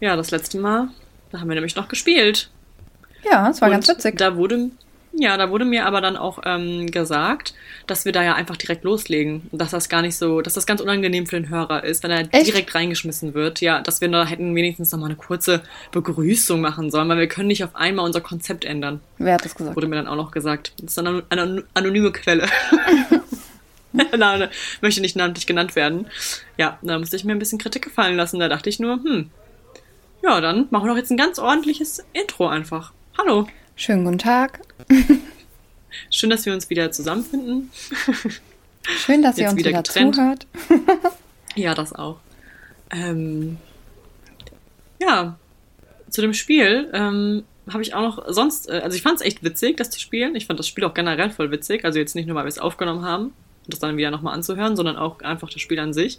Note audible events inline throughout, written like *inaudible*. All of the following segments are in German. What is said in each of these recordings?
Ja, das letzte Mal, da haben wir nämlich noch gespielt. Ja, es war Und ganz witzig. Da wurde, ja, da wurde mir aber dann auch ähm, gesagt, dass wir da ja einfach direkt loslegen. Und dass das gar nicht so, dass das ganz unangenehm für den Hörer ist, wenn er Echt? direkt reingeschmissen wird. Ja, dass wir da hätten wenigstens noch mal eine kurze Begrüßung machen sollen, weil wir können nicht auf einmal unser Konzept ändern. Wer hat das gesagt? Wurde mir dann auch noch gesagt. Das ist eine, eine anonyme Quelle. *laughs* Nein, möchte nicht namentlich genannt werden. Ja, da musste ich mir ein bisschen Kritik gefallen lassen. Da dachte ich nur, hm, ja, dann machen wir doch jetzt ein ganz ordentliches Intro einfach. Hallo. Schönen guten Tag. Schön, dass wir uns wieder zusammenfinden. Schön, dass ihr uns wieder wieder, getrennt. zuhört. *laughs* Ja, das auch. Ähm, ja, zu dem Spiel ähm, habe ich auch noch sonst, äh, also ich fand es echt witzig, das zu spielen. Ich fand das Spiel auch generell voll witzig. Also jetzt nicht nur, weil wir es aufgenommen haben und das dann wieder nochmal anzuhören, sondern auch einfach das Spiel an sich.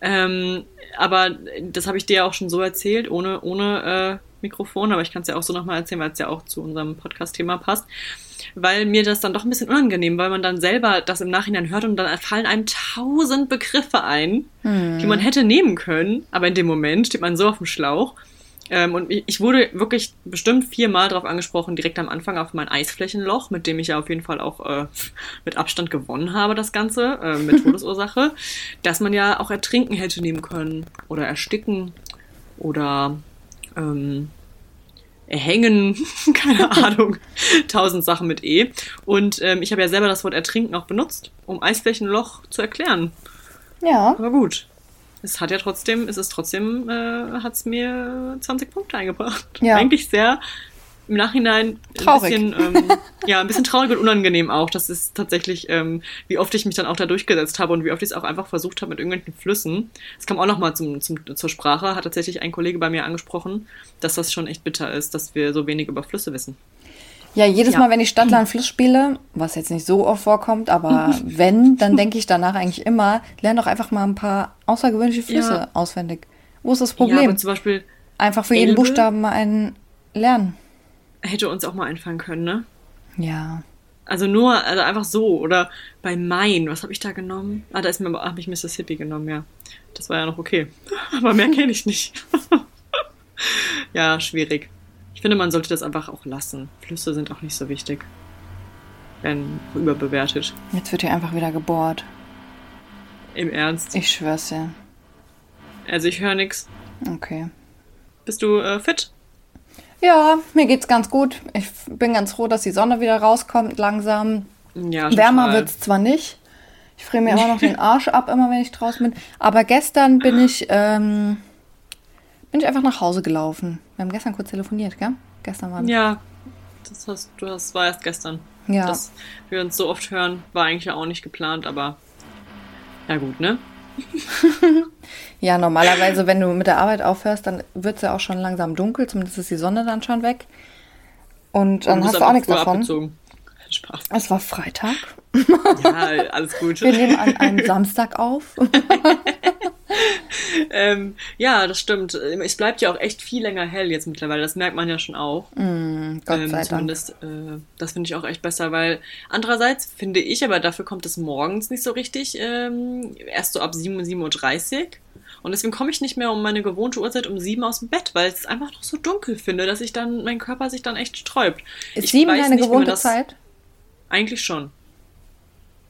Ähm, aber das habe ich dir ja auch schon so erzählt, ohne, ohne äh, Mikrofon, aber ich kann es ja auch so nochmal erzählen, weil es ja auch zu unserem Podcast-Thema passt. Weil mir das dann doch ein bisschen unangenehm, weil man dann selber das im Nachhinein hört und dann fallen einem tausend Begriffe ein, die man hätte nehmen können, aber in dem Moment steht man so auf dem Schlauch. Ähm, und ich wurde wirklich bestimmt viermal darauf angesprochen, direkt am Anfang auf mein Eisflächenloch, mit dem ich ja auf jeden Fall auch äh, mit Abstand gewonnen habe, das Ganze, äh, mit *laughs* Todesursache, dass man ja auch ertrinken hätte nehmen können oder ersticken oder ähm, erhängen, *laughs* keine *laughs* Ahnung, tausend Sachen mit E. Und ähm, ich habe ja selber das Wort ertrinken auch benutzt, um Eisflächenloch zu erklären. Ja. Aber gut. Es hat ja trotzdem, es ist trotzdem, äh, hat es mir 20 Punkte eingebracht. Ja. Eigentlich sehr im Nachhinein Traurig. ein bisschen, ähm, ja, ein bisschen traurig und unangenehm auch. Das ist tatsächlich, ähm, wie oft ich mich dann auch da durchgesetzt habe und wie oft ich es auch einfach versucht habe mit irgendwelchen Flüssen. Es kam auch nochmal zum, zum, zur Sprache, hat tatsächlich ein Kollege bei mir angesprochen, dass das schon echt bitter ist, dass wir so wenig über Flüsse wissen. Ja, jedes Ja. Mal, wenn ich Stadtland Fluss spiele, was jetzt nicht so oft vorkommt, aber *laughs* wenn, dann denke ich danach eigentlich immer, lern doch einfach mal ein paar außergewöhnliche Flüsse Ja. auswendig. Wo ist das Ja, Problem? aber zum Beispiel einfach für jeden Elbe? Buchstaben mal einen lernen. hätte uns auch mal einfallen können, ne? Ja. Also nur, also einfach so. Oder bei Main, was habe ich da genommen? Ah, da ist mir, habe ich Mississippi genommen, ja. Das war ja noch okay. *laughs* Aber mehr kenne ich nicht. *laughs* ja, schwierig. Ich finde, man sollte das einfach auch lassen. Flüsse sind auch nicht so wichtig. Werden überbewertet. Jetzt wird hier einfach wieder gebohrt. Im Ernst. Ich schwör's dir. Also ich höre nix. Okay. Bist du äh, fit? Ja, mir geht's ganz gut. Ich bin ganz froh, dass die Sonne wieder rauskommt langsam. Ja, Wärmer wird's zwar nicht. Ich friere mir *laughs* immer noch den Arsch ab, immer wenn ich draußen bin. Aber gestern bin ich, ähm, bin ich einfach nach Hause gelaufen. Wir haben gestern kurz telefoniert, gell? Gestern war Ja, das hast du das war erst gestern. Ja. Dass wir uns so oft hören, war eigentlich ja auch nicht geplant, aber ja gut, ne? *laughs* Ja, normalerweise, wenn du mit der Arbeit aufhörst, dann wird's ja auch schon langsam dunkel. Zumindest ist die Sonne dann schon weg. Und dann hast du auch nichts davon. Abgezogen. Spaß. Es war Freitag. Ja, alles gut. Wir nehmen an einem Samstag auf. *laughs* ähm, ja, das stimmt. Es bleibt ja auch echt viel länger hell jetzt mittlerweile. Das merkt man ja schon auch. Mm, Gott ähm, sei Dank. zumindest, äh, das finde ich auch echt besser, weil andererseits finde ich, aber dafür kommt es morgens nicht so richtig, ähm, erst so ab 7, 7.30 Uhr. Und deswegen komme ich nicht mehr um meine gewohnte Uhrzeit um 7 aus dem Bett, weil ich es einfach noch so dunkel finde, dass ich dann, mein Körper sich dann echt sträubt. Ist Ich sieben deine gewohnte das- Zeit? Eigentlich schon.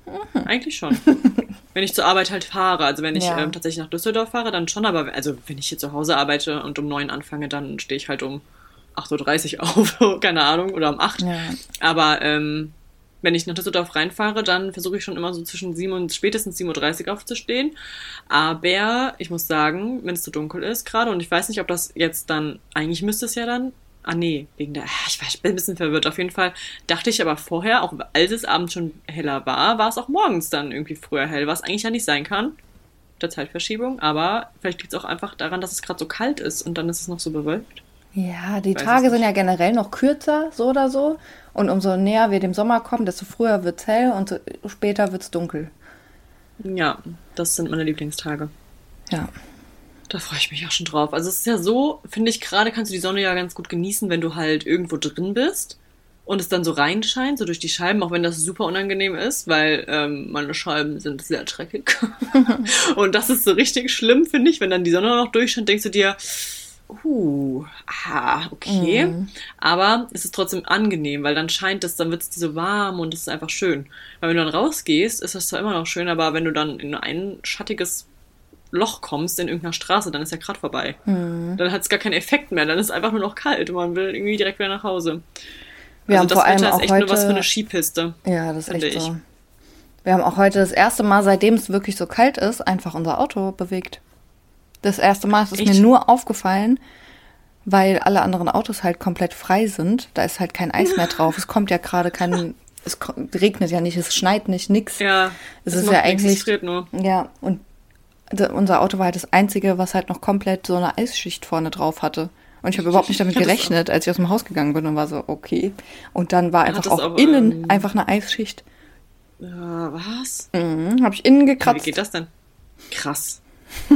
Mhm. Eigentlich schon. *laughs* wenn ich zur Arbeit halt fahre, also wenn ich Ja. ähm, tatsächlich nach Düsseldorf fahre, dann schon, aber also wenn ich hier zu Hause arbeite und um 9 anfange, dann stehe ich halt um 8.30 Uhr *laughs* auf, keine Ahnung, oder um 8. Ja. Aber ähm, wenn ich nach Düsseldorf reinfahre, dann versuche ich schon immer so zwischen 7 und spätestens 7.30 Uhr aufzustehen. Aber ich muss sagen, wenn es zu dunkel ist gerade und ich weiß nicht, ob das jetzt dann, eigentlich müsste es ja dann, ah nee, wegen der, ah, ich, ich bin ein bisschen verwirrt. Auf jeden Fall dachte ich aber vorher, auch als es abends schon heller war, war es auch morgens dann irgendwie früher hell, was eigentlich ja nicht sein kann. Der Zeitverschiebung, aber vielleicht liegt es auch einfach daran, dass es gerade so kalt ist und dann ist es noch so bewölkt. Ja, die Tage es sind ja generell noch kürzer, so oder so. Und umso näher wir dem Sommer kommen, desto früher wird's hell und so später wird's dunkel. Ja, das sind meine Lieblingstage. Ja. Da freue ich mich auch schon drauf. Also es ist ja so, finde ich, gerade kannst du die Sonne ja ganz gut genießen, wenn du halt irgendwo drin bist und es dann so reinscheint, so durch die Scheiben, auch wenn das super unangenehm ist, weil ähm, meine Scheiben sind sehr dreckig. *laughs* und das ist so richtig schlimm, finde ich, wenn dann die Sonne noch durchscheint, denkst du dir, uh, ah, okay. Mhm. Aber es ist trotzdem angenehm, weil dann scheint es, dann wird es so warm und es ist einfach schön. Weil wenn du dann rausgehst, ist das zwar immer noch schön, aber wenn du dann in ein schattiges Loch kommst in irgendeiner Straße, dann ist der Grad vorbei. Mhm. Dann hat es gar keinen Effekt mehr, dann ist es einfach nur noch kalt und man will irgendwie direkt wieder nach Hause. Wir also haben das vor allem Wetter auch ist echt nur was für heute- eine Skipiste. Ja, das ist Finde echt ich. so. Wir haben auch heute das erste Mal, seitdem es wirklich so kalt ist, einfach unser Auto bewegt. Das erste Mal ist es mir nur aufgefallen, weil alle anderen Autos halt komplett frei sind. Da ist halt kein Eis mehr *laughs* drauf. Es kommt ja gerade kein, es regnet ja nicht, es schneit nicht, nix. Ja, Es das ist ja eigentlich- es friert nur. Ja, und unser Auto war halt das einzige, was halt noch komplett so eine Eisschicht vorne drauf hatte. Und ich habe überhaupt nicht damit Ja, gerechnet, als ich aus dem Haus gegangen bin und war so, okay. Und dann war einfach auch auch, innen ähm, einfach eine Eisschicht. Ja, was? Mhm, habe ich innen Wie gekratzt. geht das denn? Krass.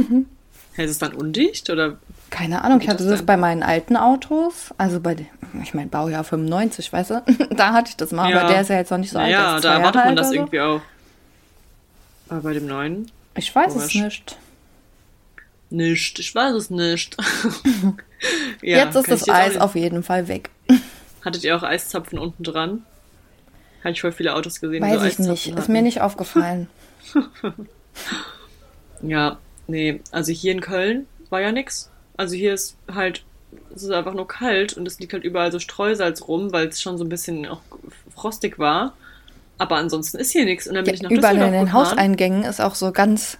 *laughs* Ist es dann undicht oder? Keine Ahnung, ich hatte das das bei meinen alten Autos, also bei dem, ich meine Baujahr 95, weißt du, *laughs* da hatte ich das mal, Ja. aber der ist ja jetzt noch nicht so alt. ist da erwartet man das so. irgendwie auch. Aber bei dem neuen? Ich weiß Komisch. es nicht. Nicht. Ich weiß es nicht. *laughs* Ja, jetzt ist das Eis auf jeden Fall weg. Hattet ihr auch Eiszapfen unten dran? Habe ich voll viele Autos gesehen, Weiß so ich Eiszapfen nicht, ist hatten. mir nicht aufgefallen. *laughs* Ja, nee, also hier in Köln war ja nix. Also hier ist halt, es ist einfach nur kalt und es liegt halt überall so Streusalz rum, weil es schon so ein bisschen auch frostig war. Aber ansonsten ist hier nichts. Und dann bin Ja, ich nach überall in den. Hauseingängen ist auch so ganz,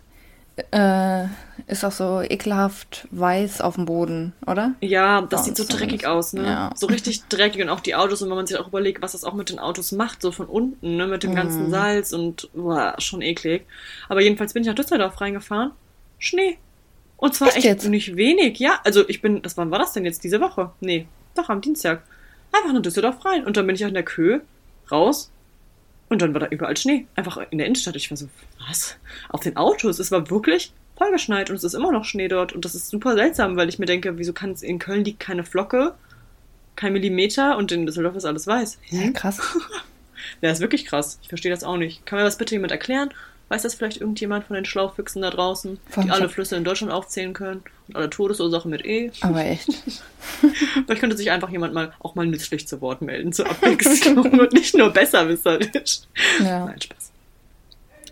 äh, ist auch so ekelhaft weiß auf dem Boden, oder? Ja, das sieht so dreckig aus, ne? Ja. So richtig dreckig und auch die Autos und wenn man sich auch überlegt, was das auch mit den Autos macht, so von unten, ne, mit dem Mhm. ganzen Salz und boah, schon eklig. Aber jedenfalls bin ich nach Düsseldorf reingefahren. Schnee. Und zwar Echt echt, nicht wenig, ja. Also ich bin, das wann war das denn jetzt? Diese Woche? Nee, doch am Dienstag. Einfach nach Düsseldorf rein. Und dann bin ich auch in der Kö raus. Und dann war da überall Schnee. Einfach in der Innenstadt. Ich war so, was? Auf den Autos. Es war wirklich vollgeschneit und es ist immer noch Schnee dort. Und das ist super seltsam, weil ich mir denke, wieso kann es in Köln liegt keine Flocke, kein Millimeter und in Düsseldorf ist alles weiß. Ja, Hm? krass. *laughs* Ja, ist wirklich krass. Ich verstehe das auch nicht. Kann mir das bitte jemand erklären? Weiß das vielleicht irgendjemand von den Schlaufüchsen da draußen, Von- die alle Flüsse in Deutschland aufzählen können und alle Todesursachen mit E? Aber echt. *laughs* Vielleicht könnte sich einfach jemand mal auch mal nützlich zu Wort melden zur Abwechslung *laughs* und nicht nur besserwisserisch. Ja. Nein, Spaß.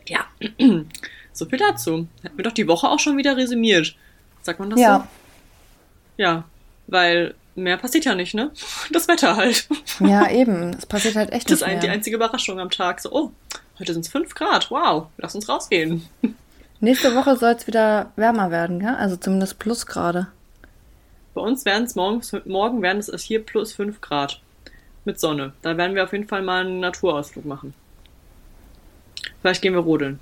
Ja, *clears throat* so viel dazu. Hätten wir doch die Woche auch schon wieder resümiert. Sagt man das Ja. so? Ja, weil mehr passiert ja nicht, ne? Das Wetter halt. Ja, eben. Es passiert halt echt Das ist nicht ein, die mehr. einzige Überraschung am Tag. So, oh, heute sind es 5 Grad. Wow, lass uns rausgehen. *laughs* Nächste Woche soll es wieder wärmer werden, gell? Also zumindest plus gerade. Bei uns werden es morgens, morgen werden es hier plus 5 Grad. Mit Sonne. Da werden wir auf jeden Fall mal einen Naturausflug machen. Vielleicht gehen wir rodeln.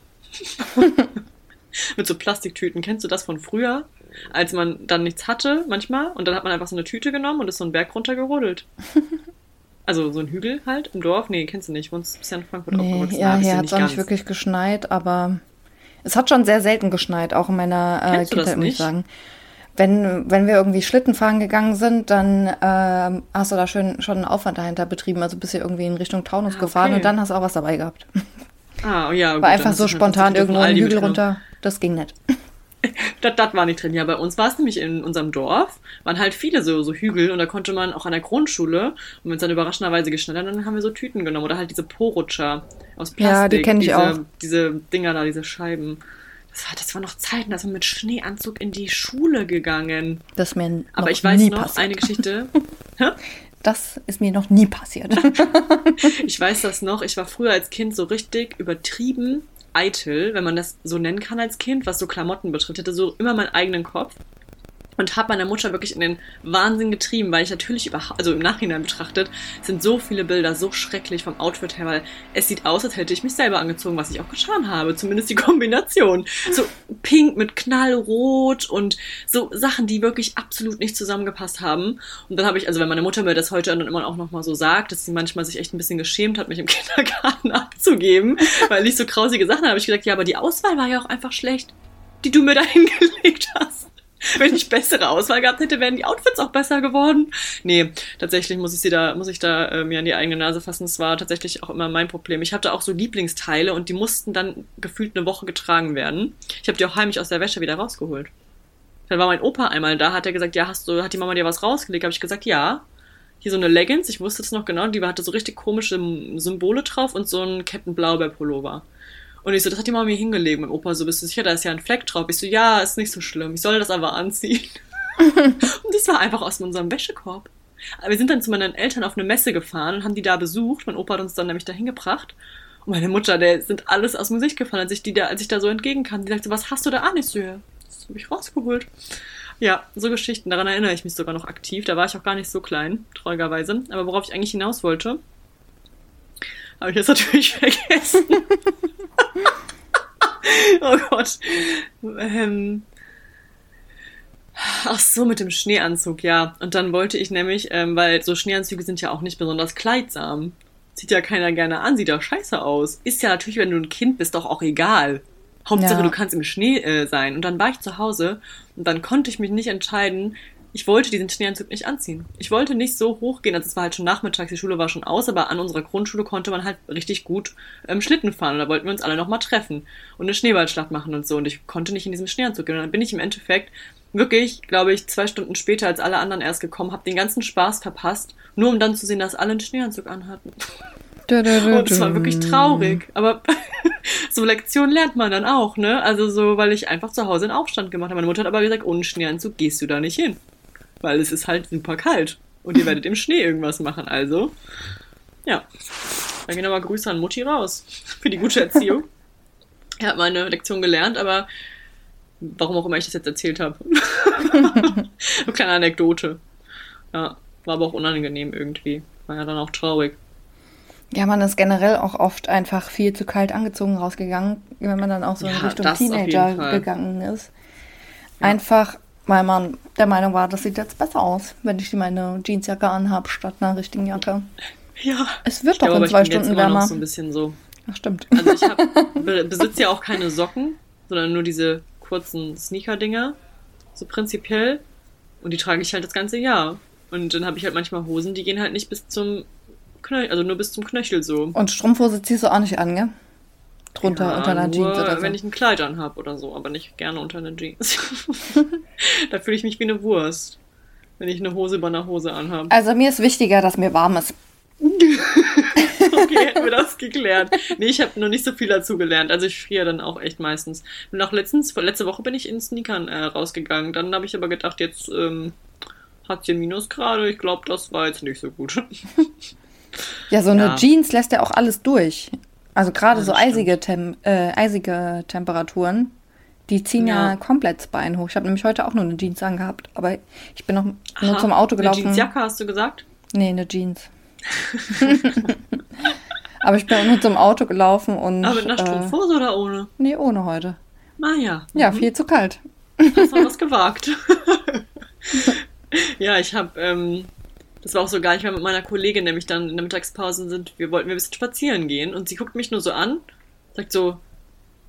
*laughs* Mit so Plastiktüten. Kennst du das von früher? Als man dann nichts hatte, manchmal, und dann hat man einfach so eine Tüte genommen und ist so einen Berg runter gerodelt. *laughs* Also so ein Hügel halt im Dorf. Nee, kennst du nicht. Ich wohnst bisher in Frankfurt Nee, aufgewachsen. ja, hier hat es auch nicht wirklich geschneit, aber es hat schon sehr selten geschneit, auch in meiner äh, Kindheit, muss ich sagen. Wenn, wenn wir irgendwie Schlitten fahren gegangen sind, dann ähm, hast du da schön, schon einen Aufwand dahinter betrieben. Also bist du irgendwie in Richtung Taunus Ah, gefahren okay. und dann hast du auch was dabei gehabt. Ah, ja, gut, War einfach so spontan irgendwo einen Hügel runter. Das ging nicht. *laughs* Das, das war nicht drin. Ja, bei uns war es nämlich in unserem Dorf, waren halt viele so, so Hügel und da konnte man auch an der Grundschule, und wenn es dann überraschenderweise geschneit hat, dann haben wir so Tüten genommen oder halt diese Po-Rutscher aus Plastik. Ja, die kenn ich diese, auch. Diese Dinger da, diese Scheiben. Das war, das war noch Zeiten, da ist man mit Schneeanzug in die Schule gegangen. Das ist mir Aber ich weiß noch passiert. eine Geschichte. *laughs* Das ist mir noch nie passiert. *laughs* Ich weiß das noch. Ich war früher als Kind so richtig übertrieben eitel, wenn man das so nennen kann als Kind, was so Klamotten betrifft. Ich hatte so immer meinen eigenen Kopf und habe meiner Mutter wirklich in den Wahnsinn getrieben, weil ich natürlich überhaupt, also im Nachhinein betrachtet, sind so viele Bilder so schrecklich vom Outfit her, weil es sieht aus, als hätte ich mich selber angezogen, was ich auch getan habe. Zumindest die *laughs* Kombination. So pink mit knallrot und so Sachen, die wirklich absolut nicht zusammengepasst haben. Und dann habe ich, also wenn meine Mutter mir das heute dann immer auch nochmal so sagt, dass sie manchmal sich echt ein bisschen geschämt hat, mich im *laughs* Kindergarten abzugeben, weil ich so grausige Sachen habe, habe ich gesagt, ja, aber die Auswahl war ja auch einfach schlecht, die du mir da *laughs* hingelegt hast. *laughs* Wenn ich bessere Auswahl gehabt hätte, wären die Outfits auch besser geworden. Nee, tatsächlich muss ich sie da, muss ich da äh, mir an die eigene Nase fassen. Es war tatsächlich auch immer mein Problem. Ich hatte auch so Lieblingsteile und die mussten dann gefühlt eine Woche getragen werden. Ich habe die auch heimlich aus der Wäsche wieder rausgeholt. Dann war mein Opa einmal da, hat er gesagt, ja, hast du, hat die Mama dir was rausgelegt? Habe ich gesagt, ja. Hier so eine Leggings, ich wusste es noch genau, die hatte so richtig komische Symbole drauf und so ein Captain Blaubeer-Pullover. Und ich so, das hat die Mama mir hingelegt. Mein Opa so, bist du sicher, da ist ja ein Fleck drauf. Ich so, ja, ist nicht so schlimm. Ich soll das aber anziehen. *laughs* und das war einfach aus unserem Wäschekorb. Aber wir sind dann zu meinen Eltern auf eine Messe gefahren und haben die da besucht. Mein Opa hat uns dann nämlich dahin gebracht. Und meine Mutter, der sind alles aus dem Gesicht gefallen, als ich, die da, als ich da so entgegenkam. Die sagte, was hast du da an? Ich so, ja, das habe ich rausgeholt. Ja, so Geschichten, daran erinnere ich mich sogar noch aktiv. Da war ich auch gar nicht so klein, traurigerweise. Aber worauf ich eigentlich hinaus wollte, habe ich jetzt natürlich *laughs* vergessen. *laughs* oh Gott. Ähm, Ach so, mit dem Schneeanzug, ja. Und dann wollte ich nämlich, ähm, weil so Schneeanzüge sind ja auch nicht besonders kleidsam. Sieht ja keiner gerne an, sieht doch scheiße aus. Ist ja natürlich, wenn du ein Kind bist, doch auch egal. Hauptsache, ja. du kannst im Schnee äh, sein. Und dann war ich zu Hause und dann konnte ich mich nicht entscheiden. Ich wollte diesen Schneeanzug nicht anziehen. Ich wollte nicht so hoch gehen. Also es war halt schon nachmittags, die Schule war schon aus, aber an unserer Grundschule konnte man halt richtig gut ähm, Schlitten fahren. Und da wollten wir uns alle nochmal treffen und eine Schneeballschlacht machen und so. Und ich konnte nicht in diesem Schneeanzug gehen. Und dann bin ich im Endeffekt wirklich, glaube ich, zwei Stunden später als alle anderen erst gekommen, habe den ganzen Spaß verpasst, nur um dann zu sehen, dass alle einen Schneeanzug anhatten. Und es war wirklich traurig. Aber *laughs* so Lektionen lernt man dann auch, ne? Also so, weil ich einfach zu Hause einen Aufstand gemacht habe. Meine Mutter hat aber gesagt, ohne Schneeanzug gehst du da nicht hin. Weil es ist halt super kalt. Und ihr werdet im Schnee irgendwas machen. Also, ja. Dann gehen aber Grüße an Mutti raus. *laughs* Für die gute Erziehung. Er hat meine Lektion gelernt, aber warum auch immer ich das jetzt erzählt habe. *laughs* Eine kleine Anekdote. Ja, war aber auch unangenehm irgendwie. War ja dann auch traurig. Ja, man ist generell auch oft einfach viel zu kalt angezogen rausgegangen, wenn man dann auch so in ja, Richtung Teenager gegangen ist. Ja. Einfach, weil man der Meinung war, das sieht jetzt besser aus, wenn ich meine Jeansjacke anhabe statt einer richtigen Jacke. Ja. Es wird ich doch glaube, in zwei Stunden jetzt wärmer. Noch so ein bisschen so. Ach, stimmt. Also ich hab, *laughs* besitze ja auch keine Socken, sondern nur diese kurzen Sneaker-Dinger, so prinzipiell. Und die trage ich halt das ganze Jahr. Und dann habe ich halt manchmal Hosen, die gehen halt nicht bis zum Knöchel, also nur bis zum Knöchel so. Und Strumpfhose ziehst du auch nicht an, gell? Drunter ja, unter einer Jeans oder so. wenn ich ein Kleid anhab oder so, aber nicht gerne unter einer Jeans. *laughs* da fühle ich mich wie eine Wurst, wenn ich eine Hose über einer Hose anhabe. Also mir ist wichtiger, dass mir warm ist. *laughs* okay, hätten wir das geklärt. Nee, ich habe noch nicht so viel dazu gelernt. Also ich friere dann auch echt meistens. Und auch letztens, letzte Woche bin ich in Sneakern äh, rausgegangen. Dann habe ich aber gedacht, jetzt ähm, hat sie Minusgrade. Ich glaube, das war jetzt nicht so gut. *laughs* ja, so eine ja. Jeans lässt ja auch alles durch. Also gerade ja, so eisige, Tem äh, eisige Temperaturen, die ziehen ja, ja komplett das Bein hoch. Ich habe nämlich heute auch nur eine Jeans angehabt, aber ich bin noch Aha, nur zum Auto gelaufen. Eine Jeansjacke hast du gesagt? Nee, eine Jeans. *laughs* Aber ich bin nur zum Auto gelaufen und. Aber mit einer Strumpfhose äh, oder ohne? Nee, ohne heute. Ah ja. Mhm. Ja, viel zu kalt. Hast du was *laughs* gewagt. *laughs* ja, ich habe, ähm, das war auch so geil, ich war mit meiner Kollegin nämlich dann in der Mittagspause sind, wir wollten wir ein bisschen spazieren gehen und sie guckt mich nur so an, sagt so,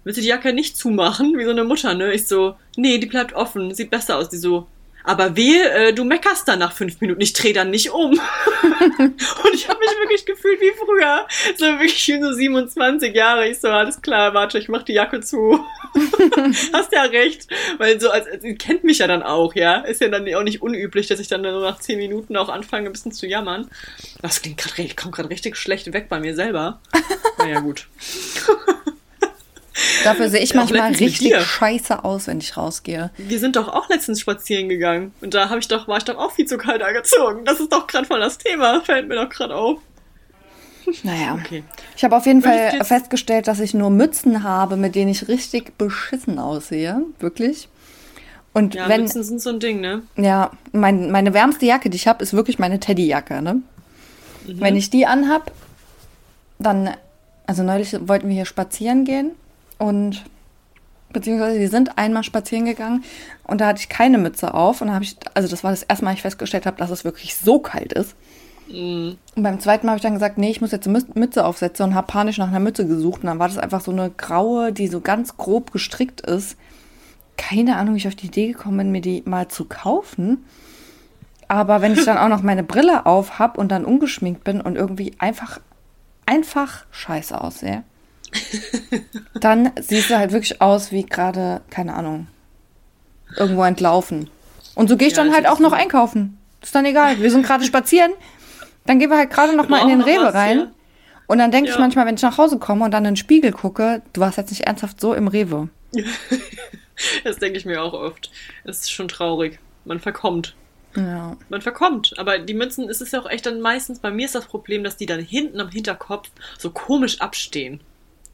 willst du die Jacke nicht zumachen? Wie so eine Mutter, ne? Ich so, nee, die bleibt offen, sieht besser aus. Die so, aber wehe, äh, du meckerst dann nach fünf Minuten, ich drehe dann nicht um. *laughs* und ich habe mich wirklich gefühlt wie früher. So wirklich so 27 Jahre. Ich so, alles klar, warte, ich mach die Jacke zu. *laughs* Hast ja recht. Weil so, als, als, kennt mich ja dann auch, ja. Ist ja dann auch nicht unüblich, dass ich dann nur nach zehn Minuten auch anfange, ein bisschen zu jammern. Das klingt gerade, kommt gerade richtig schlecht weg bei mir selber. *laughs* Naja, gut. Dafür sehe ich manchmal richtig scheiße aus, wenn ich rausgehe. Wir sind doch auch letztens spazieren gegangen. Und da habe ich doch, war ich doch auch viel zu kalt angezogen. Das ist doch gerade voll das Thema. Fällt mir doch gerade auf. Naja. Okay. Ich habe auf jeden Fall festgestellt, dass ich nur Mützen habe, mit denen ich richtig beschissen aussehe. Wirklich. Und ja, wenn, Mützen sind so ein Ding, ne? Ja, mein, meine wärmste Jacke, die ich habe, ist wirklich meine Teddyjacke, ne? Mhm. Wenn ich die anhab, dann, also neulich wollten wir hier spazieren gehen und beziehungsweise wir sind einmal spazieren gegangen und da hatte ich keine Mütze auf und da habe ich, also das war das erste Mal, ich festgestellt habe, dass es wirklich so kalt ist. Mm. Und beim zweiten Mal habe ich dann gesagt, nee, ich muss jetzt eine Mütze aufsetzen und habe panisch nach einer Mütze gesucht und dann war das einfach so eine graue, die so ganz grob gestrickt ist. Keine Ahnung, wie ich auf die Idee gekommen bin, mir die mal zu kaufen. Aber wenn ich dann auch noch meine Brille auf habe und dann ungeschminkt bin und irgendwie einfach, einfach scheiße aussehe, *laughs* dann siehst du halt wirklich aus wie gerade, keine Ahnung, irgendwo entlaufen. Und so gehe ich Ja, dann das halt auch noch einkaufen. Ist dann egal. Wir sind gerade spazieren. Dann gehen wir halt gerade noch mal in den Rewe was, rein. ja. Und dann denke ich Ja. manchmal, wenn ich nach Hause komme und dann in den Spiegel gucke, du warst jetzt nicht ernsthaft so im Rewe. *laughs* Das denke ich mir auch oft. Es ist schon traurig. Man verkommt. Ja. Man verkommt. Aber die Mützen, es ist ja auch echt dann meistens, bei mir ist das Problem, dass die dann hinten am Hinterkopf so komisch abstehen.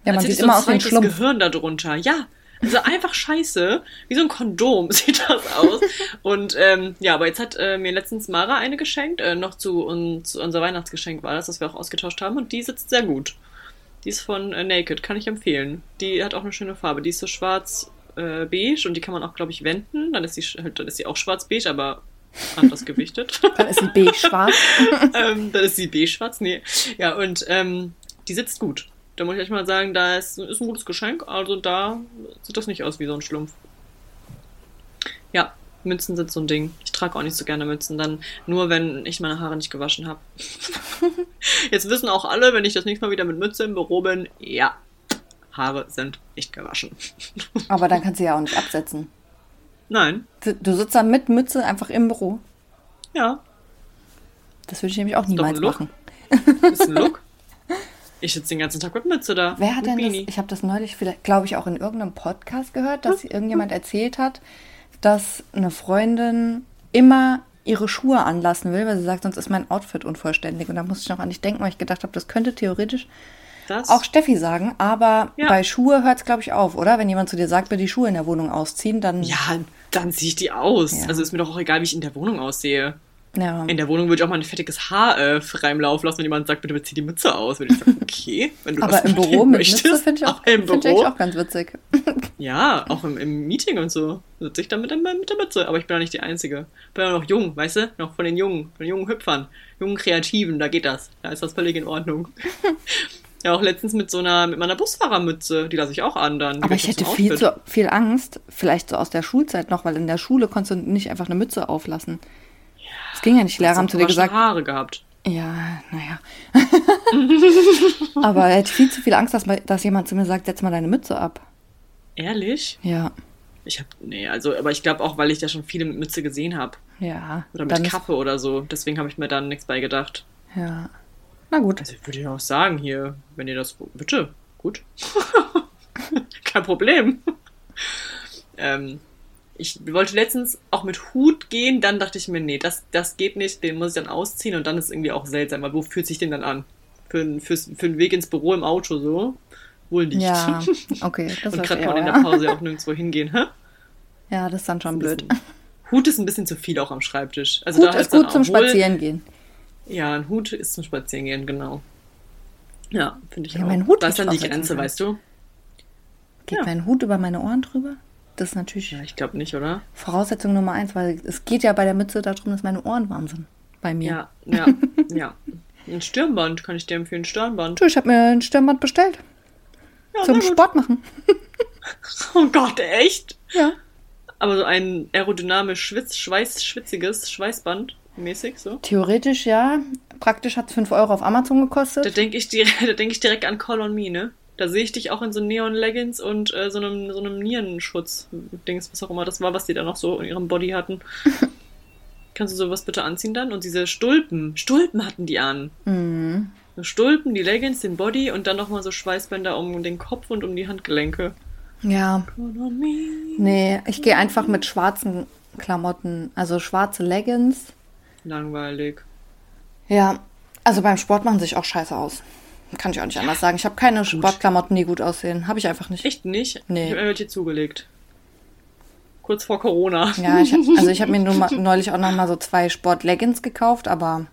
Ja, man Als hätte sieht immer aus ein wie ein Schlumpf. Gehirn darunter. Ja. Also einfach scheiße. Wie so ein Kondom *laughs* sieht das aus. Und ähm, ja, aber jetzt hat äh, mir letztens Mara eine geschenkt. Äh, noch zu, uns, unser Weihnachtsgeschenk war das, das wir auch ausgetauscht haben. Und die sitzt sehr gut. Die ist von äh, Naked, kann ich empfehlen. Die hat auch eine schöne Farbe. Die ist so schwarz äh, und die kann man auch, glaube ich, wenden. Dann ist sie sch- dann ist sie auch schwarz beige, aber anders gewichtet. *laughs* Dann ist sie beige-schwarz. *laughs* ähm, dann ist sie beige-schwarz. Nee. Ja, und ähm, die sitzt gut. Da muss ich echt mal sagen, da ist, ist ein gutes Geschenk. Also da sieht das nicht aus wie so ein Schlumpf. Ja, Münzen sind so ein Ding. Ich trage auch nicht so gerne Münzen, dann nur, wenn ich meine Haare nicht gewaschen habe. *laughs* Jetzt wissen auch alle, wenn ich das nächste Mal wieder mit Mütze im Büro bin, ja, Haare sind nicht gewaschen. *laughs* Aber dann kannst du ja auch nicht absetzen. Nein, Du sitzt dann mit Mütze einfach im Büro. ja, Das würde ich nämlich auch niemals machen. ist ein Look. *laughs* Ich sitze den ganzen Tag mit Mütze da. Wer hat denn das? Beanie. Ich habe das neulich, vielleicht, glaube ich, auch in irgendeinem Podcast gehört, dass irgendjemand erzählt hat, dass eine Freundin immer ihre Schuhe anlassen will, weil sie sagt, sonst ist mein Outfit unvollständig. Und da musste ich noch an dich denken, weil ich gedacht habe, das könnte theoretisch Das? auch Steffi sagen. Aber Ja. bei Schuhe hört es, glaube ich, auf, oder? Wenn jemand zu dir sagt, will die Schuhe in der Wohnung ausziehen, dann. Ja, dann ziehe ich die aus. Ja. Also ist mir doch auch egal, wie ich in der Wohnung aussehe. Ja. In der Wohnung würde ich auch mal ein fettiges Haar äh, frei im Lauf lassen, wenn jemand sagt, bitte zieh die Mütze aus. Würde ich sagen, okay, wenn du Aber das im Büro mit möchtest. Mütze finde ich, auch- find ich Büro. eigentlich auch ganz witzig. *laughs* Ja, auch im, im Meeting und so sitze ich dann mit der, mit der Mütze. Aber ich bin ja nicht die Einzige. Bin ja noch jung, weißt du? Noch von den Jungen, von den jungen Hüpfern, jungen Kreativen, da geht das. Da ist das völlig in Ordnung. *laughs* ja, auch letztens mit so einer, mit meiner Busfahrermütze, die lasse ich auch an dann. Aber ich hätte viel, zu, viel Angst, vielleicht so aus der Schulzeit noch, weil in der Schule konntest du nicht einfach eine Mütze auflassen. Es ging ja nicht. Die Lehrer haben zu dir gesagt, Haare gehabt. ja, naja. *laughs* Aber ich hätte viel zu viel Angst, dass, dass jemand zu mir sagt, setz mal deine Mütze ab. Ehrlich? Ja, Ich hab, nee, also, aber ich glaube auch, weil ich da schon viele mit Mütze gesehen habe. ja. Oder mit Kappe oder so. Deswegen habe ich mir dann nichts bei gedacht. Ja. Na gut. Also ich würde ja auch sagen hier, wenn ihr das. Bitte, gut. *laughs* Kein Problem. *laughs* ähm, ich wollte letztens auch mit Hut gehen, dann dachte ich mir, nee, das, das geht nicht, den muss ich dann ausziehen und dann ist irgendwie auch seltsam, weil wo fühlt sich den dann an? Für, fürs, für einen Weg ins Büro im Auto so? Wohl nicht. Ja, *laughs* okay. Das und gerade ich kann man in ja. der Pause auch nirgendwo hingehen, hä? ja, das ist dann schon blöd. Hut ist ein bisschen zu viel auch am Schreibtisch. Also Hut da ist gut zum Spazierengehen. Ja, ein Hut ist zum Spazierengehen, genau. Ja, finde ich Ja, auch. mein Hut da ist dann die Grenze, weißt du? Geht Ja. mein Hut über meine Ohren drüber? Das ist natürlich Ja, ich glaube nicht, oder? Voraussetzung Nummer eins, weil es geht ja bei der Mütze darum, dass meine Ohren warm sind. Bei mir. Ja, ja, *laughs* ja. Ein Stirnband kann ich dir empfehlen, Stirnband. Du, ich habe mir ein Stirnband bestellt. Ja, zum. Sport machen. *laughs* Oh Gott, echt? Ja. Aber so ein aerodynamisch schwitz, schweiß, schwitziges Schweißband mäßig so. Theoretisch ja. Praktisch hat es 5 Euro auf Amazon Da gekostet. denke ich, *laughs* da denk ich direkt an Call on Me, ne? Da sehe ich dich auch in so Neon-Leggings und äh, so einem, so einem Nierenschutz-Dings, was auch immer das war, was die da noch so in ihrem Body hatten. *laughs* Kannst du sowas bitte anziehen dann? Und diese Stulpen, Stulpen hatten die an. Mhm. Stulpen, die Leggings, den Body und dann nochmal so Schweißbänder um den Kopf und um die Handgelenke. Ja. Nee, ich gehe einfach mit schwarzen Klamotten. Also schwarze Leggings. Langweilig. Ja. Also beim Sport machen sie sich auch scheiße aus. Kann ich auch nicht anders sagen. Ich habe keine Sportklamotten, die gut aussehen. Habe ich einfach nicht. Echt nicht? Nee. Ich habe mir welche zugelegt. Kurz vor Corona. Ja, ich, hab- also ich habe mir *laughs* mal, neulich auch noch mal so zwei Sport-Leggings gekauft, aber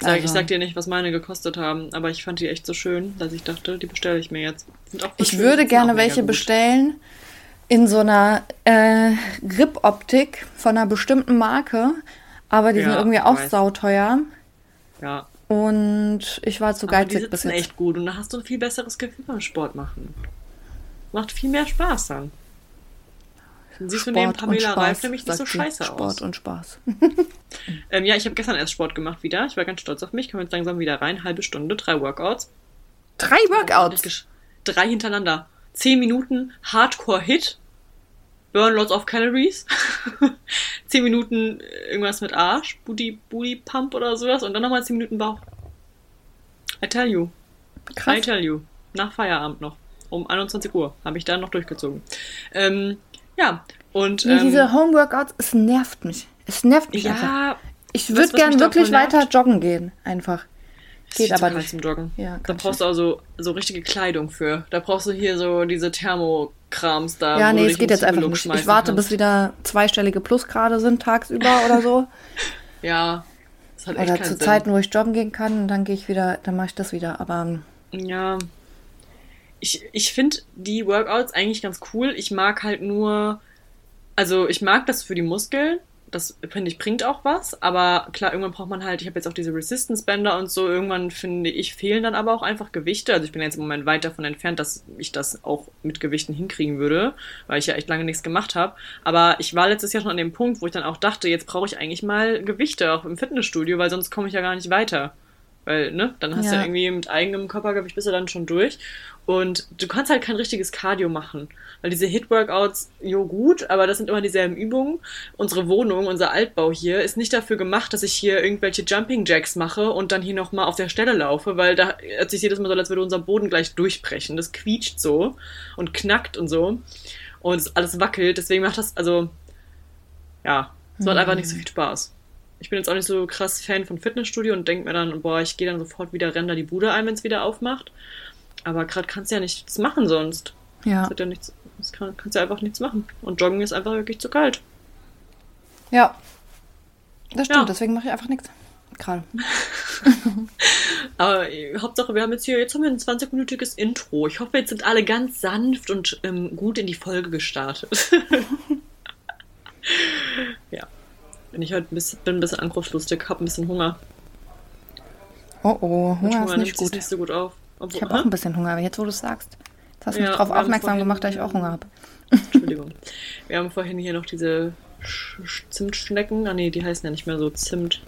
Sag, Ich Also- sag dir nicht, was meine gekostet haben, aber ich fand die echt so schön, dass ich dachte, die bestelle ich mir jetzt. Ich schön, würde gerne welche gut. bestellen in so einer äh, Grip-Optik von einer bestimmten Marke, aber die Ja, sind irgendwie ich auch weiß. sauteuer Ja, und ich war zu aber die geizig bis sitzen jetzt. echt gut und da hast du ein viel besseres Gefühl beim Sport machen. Macht viel mehr Spaß dann. Dann siehst du neben Pamela Reif nämlich nicht so scheiße Sport aus. und Spaß. *laughs* Ähm, ja, ich habe gestern erst Sport gemacht wieder. Ich war ganz stolz auf mich. Komme jetzt langsam wieder rein. Halbe Stunde, drei Workouts. Drei Workouts. Drei hintereinander. Zehn Minuten Hardcore-Hit. Burn lots of calories. *laughs* 10 Minuten irgendwas mit Arsch, Booty, Booty Pump oder sowas und dann nochmal 10 Minuten Bauch. I tell you. Krass. I tell you. Nach Feierabend noch. Um 21 Uhr habe ich dann noch durchgezogen. Ähm, ja, und. Nee, ähm, diese Homeworkouts, es nervt mich. Es nervt mich ja, einfach. Ich würde gern wirklich weiter joggen gehen, einfach. Geht aber nicht. zum Joggen. Ja, da brauchst du also so richtige Kleidung für. Da brauchst du hier so diese Thermokrams da. Ja, nee, es geht jetzt einfach nicht. Ich warte, kannst. bis wieder zweistellige Plusgrade sind tagsüber oder so. *laughs* ja. Das hat oder zu Sinn. Zeiten, wo ich joggen gehen kann und dann gehe ich wieder, dann mache ich das wieder. Aber ja. Ich, ich finde die Workouts eigentlich ganz cool. Ich mag halt nur, also ich mag das für die Muskeln, das finde ich bringt auch was, aber klar, irgendwann braucht man halt, ich habe jetzt auch diese Resistance-Bänder und so, irgendwann finde ich, fehlen dann aber auch einfach Gewichte. Also ich bin jetzt im Moment weit davon entfernt, dass ich das auch mit Gewichten hinkriegen würde, weil ich ja echt lange nichts gemacht habe. Aber ich war letztes Jahr schon an dem Punkt, wo ich dann auch dachte, jetzt brauche ich eigentlich mal Gewichte, auch im Fitnessstudio, weil sonst komme ich ja gar nicht weiter. Weil, ne, dann hast ja. du ja irgendwie mit eigenem Körpergewicht bist du dann schon durch. Und du kannst halt kein richtiges Cardio machen. Weil diese Hit-Workouts, jo gut, aber das sind immer dieselben Übungen. Unsere Wohnung, unser Altbau hier, ist nicht dafür gemacht, dass ich hier irgendwelche Jumping Jacks mache und dann hier nochmal auf der Stelle laufe, weil da hört sich jedes Mal so, als würde unser Boden gleich durchbrechen. Das quietscht so und knackt und so. Und alles wackelt. Deswegen macht das, also, ja, es macht einfach nicht so viel Spaß. Ich bin jetzt auch nicht so krass Fan von Fitnessstudio und denke mir dann, boah, ich gehe dann sofort wieder, renn da die Bude ein, wenn es wieder aufmacht. Aber gerade kannst du ja nichts machen sonst. Ja. Das ja nichts, das kann, kannst ja einfach nichts machen. Und Joggen ist einfach wirklich zu kalt. Ja. Das stimmt, ja. deswegen mache ich einfach nichts. Gerade. *laughs* Aber äh, Hauptsache, wir haben jetzt hier, jetzt haben wir ein 20-minütiges Intro. Ich hoffe, jetzt sind alle ganz sanft und ähm, gut in die Folge gestartet. *laughs* ja. Bin ich heute ein bisschen, bin ein bisschen angriffslustig, hab ein bisschen Hunger. Oh oh, Hunger, Hunger ist nicht gut. nicht so gut auf. Obwohl, ich habe auch ein bisschen Hunger, aber jetzt, wo du es sagst. Jetzt hast du ja, mich darauf aufmerksam gemacht, dass ich auch Hunger habe. *laughs* Entschuldigung. *laughs* Wir haben vorhin hier noch diese Zimtschnecken. Ah nee, die heißen ja nicht mehr so Zimtwickel.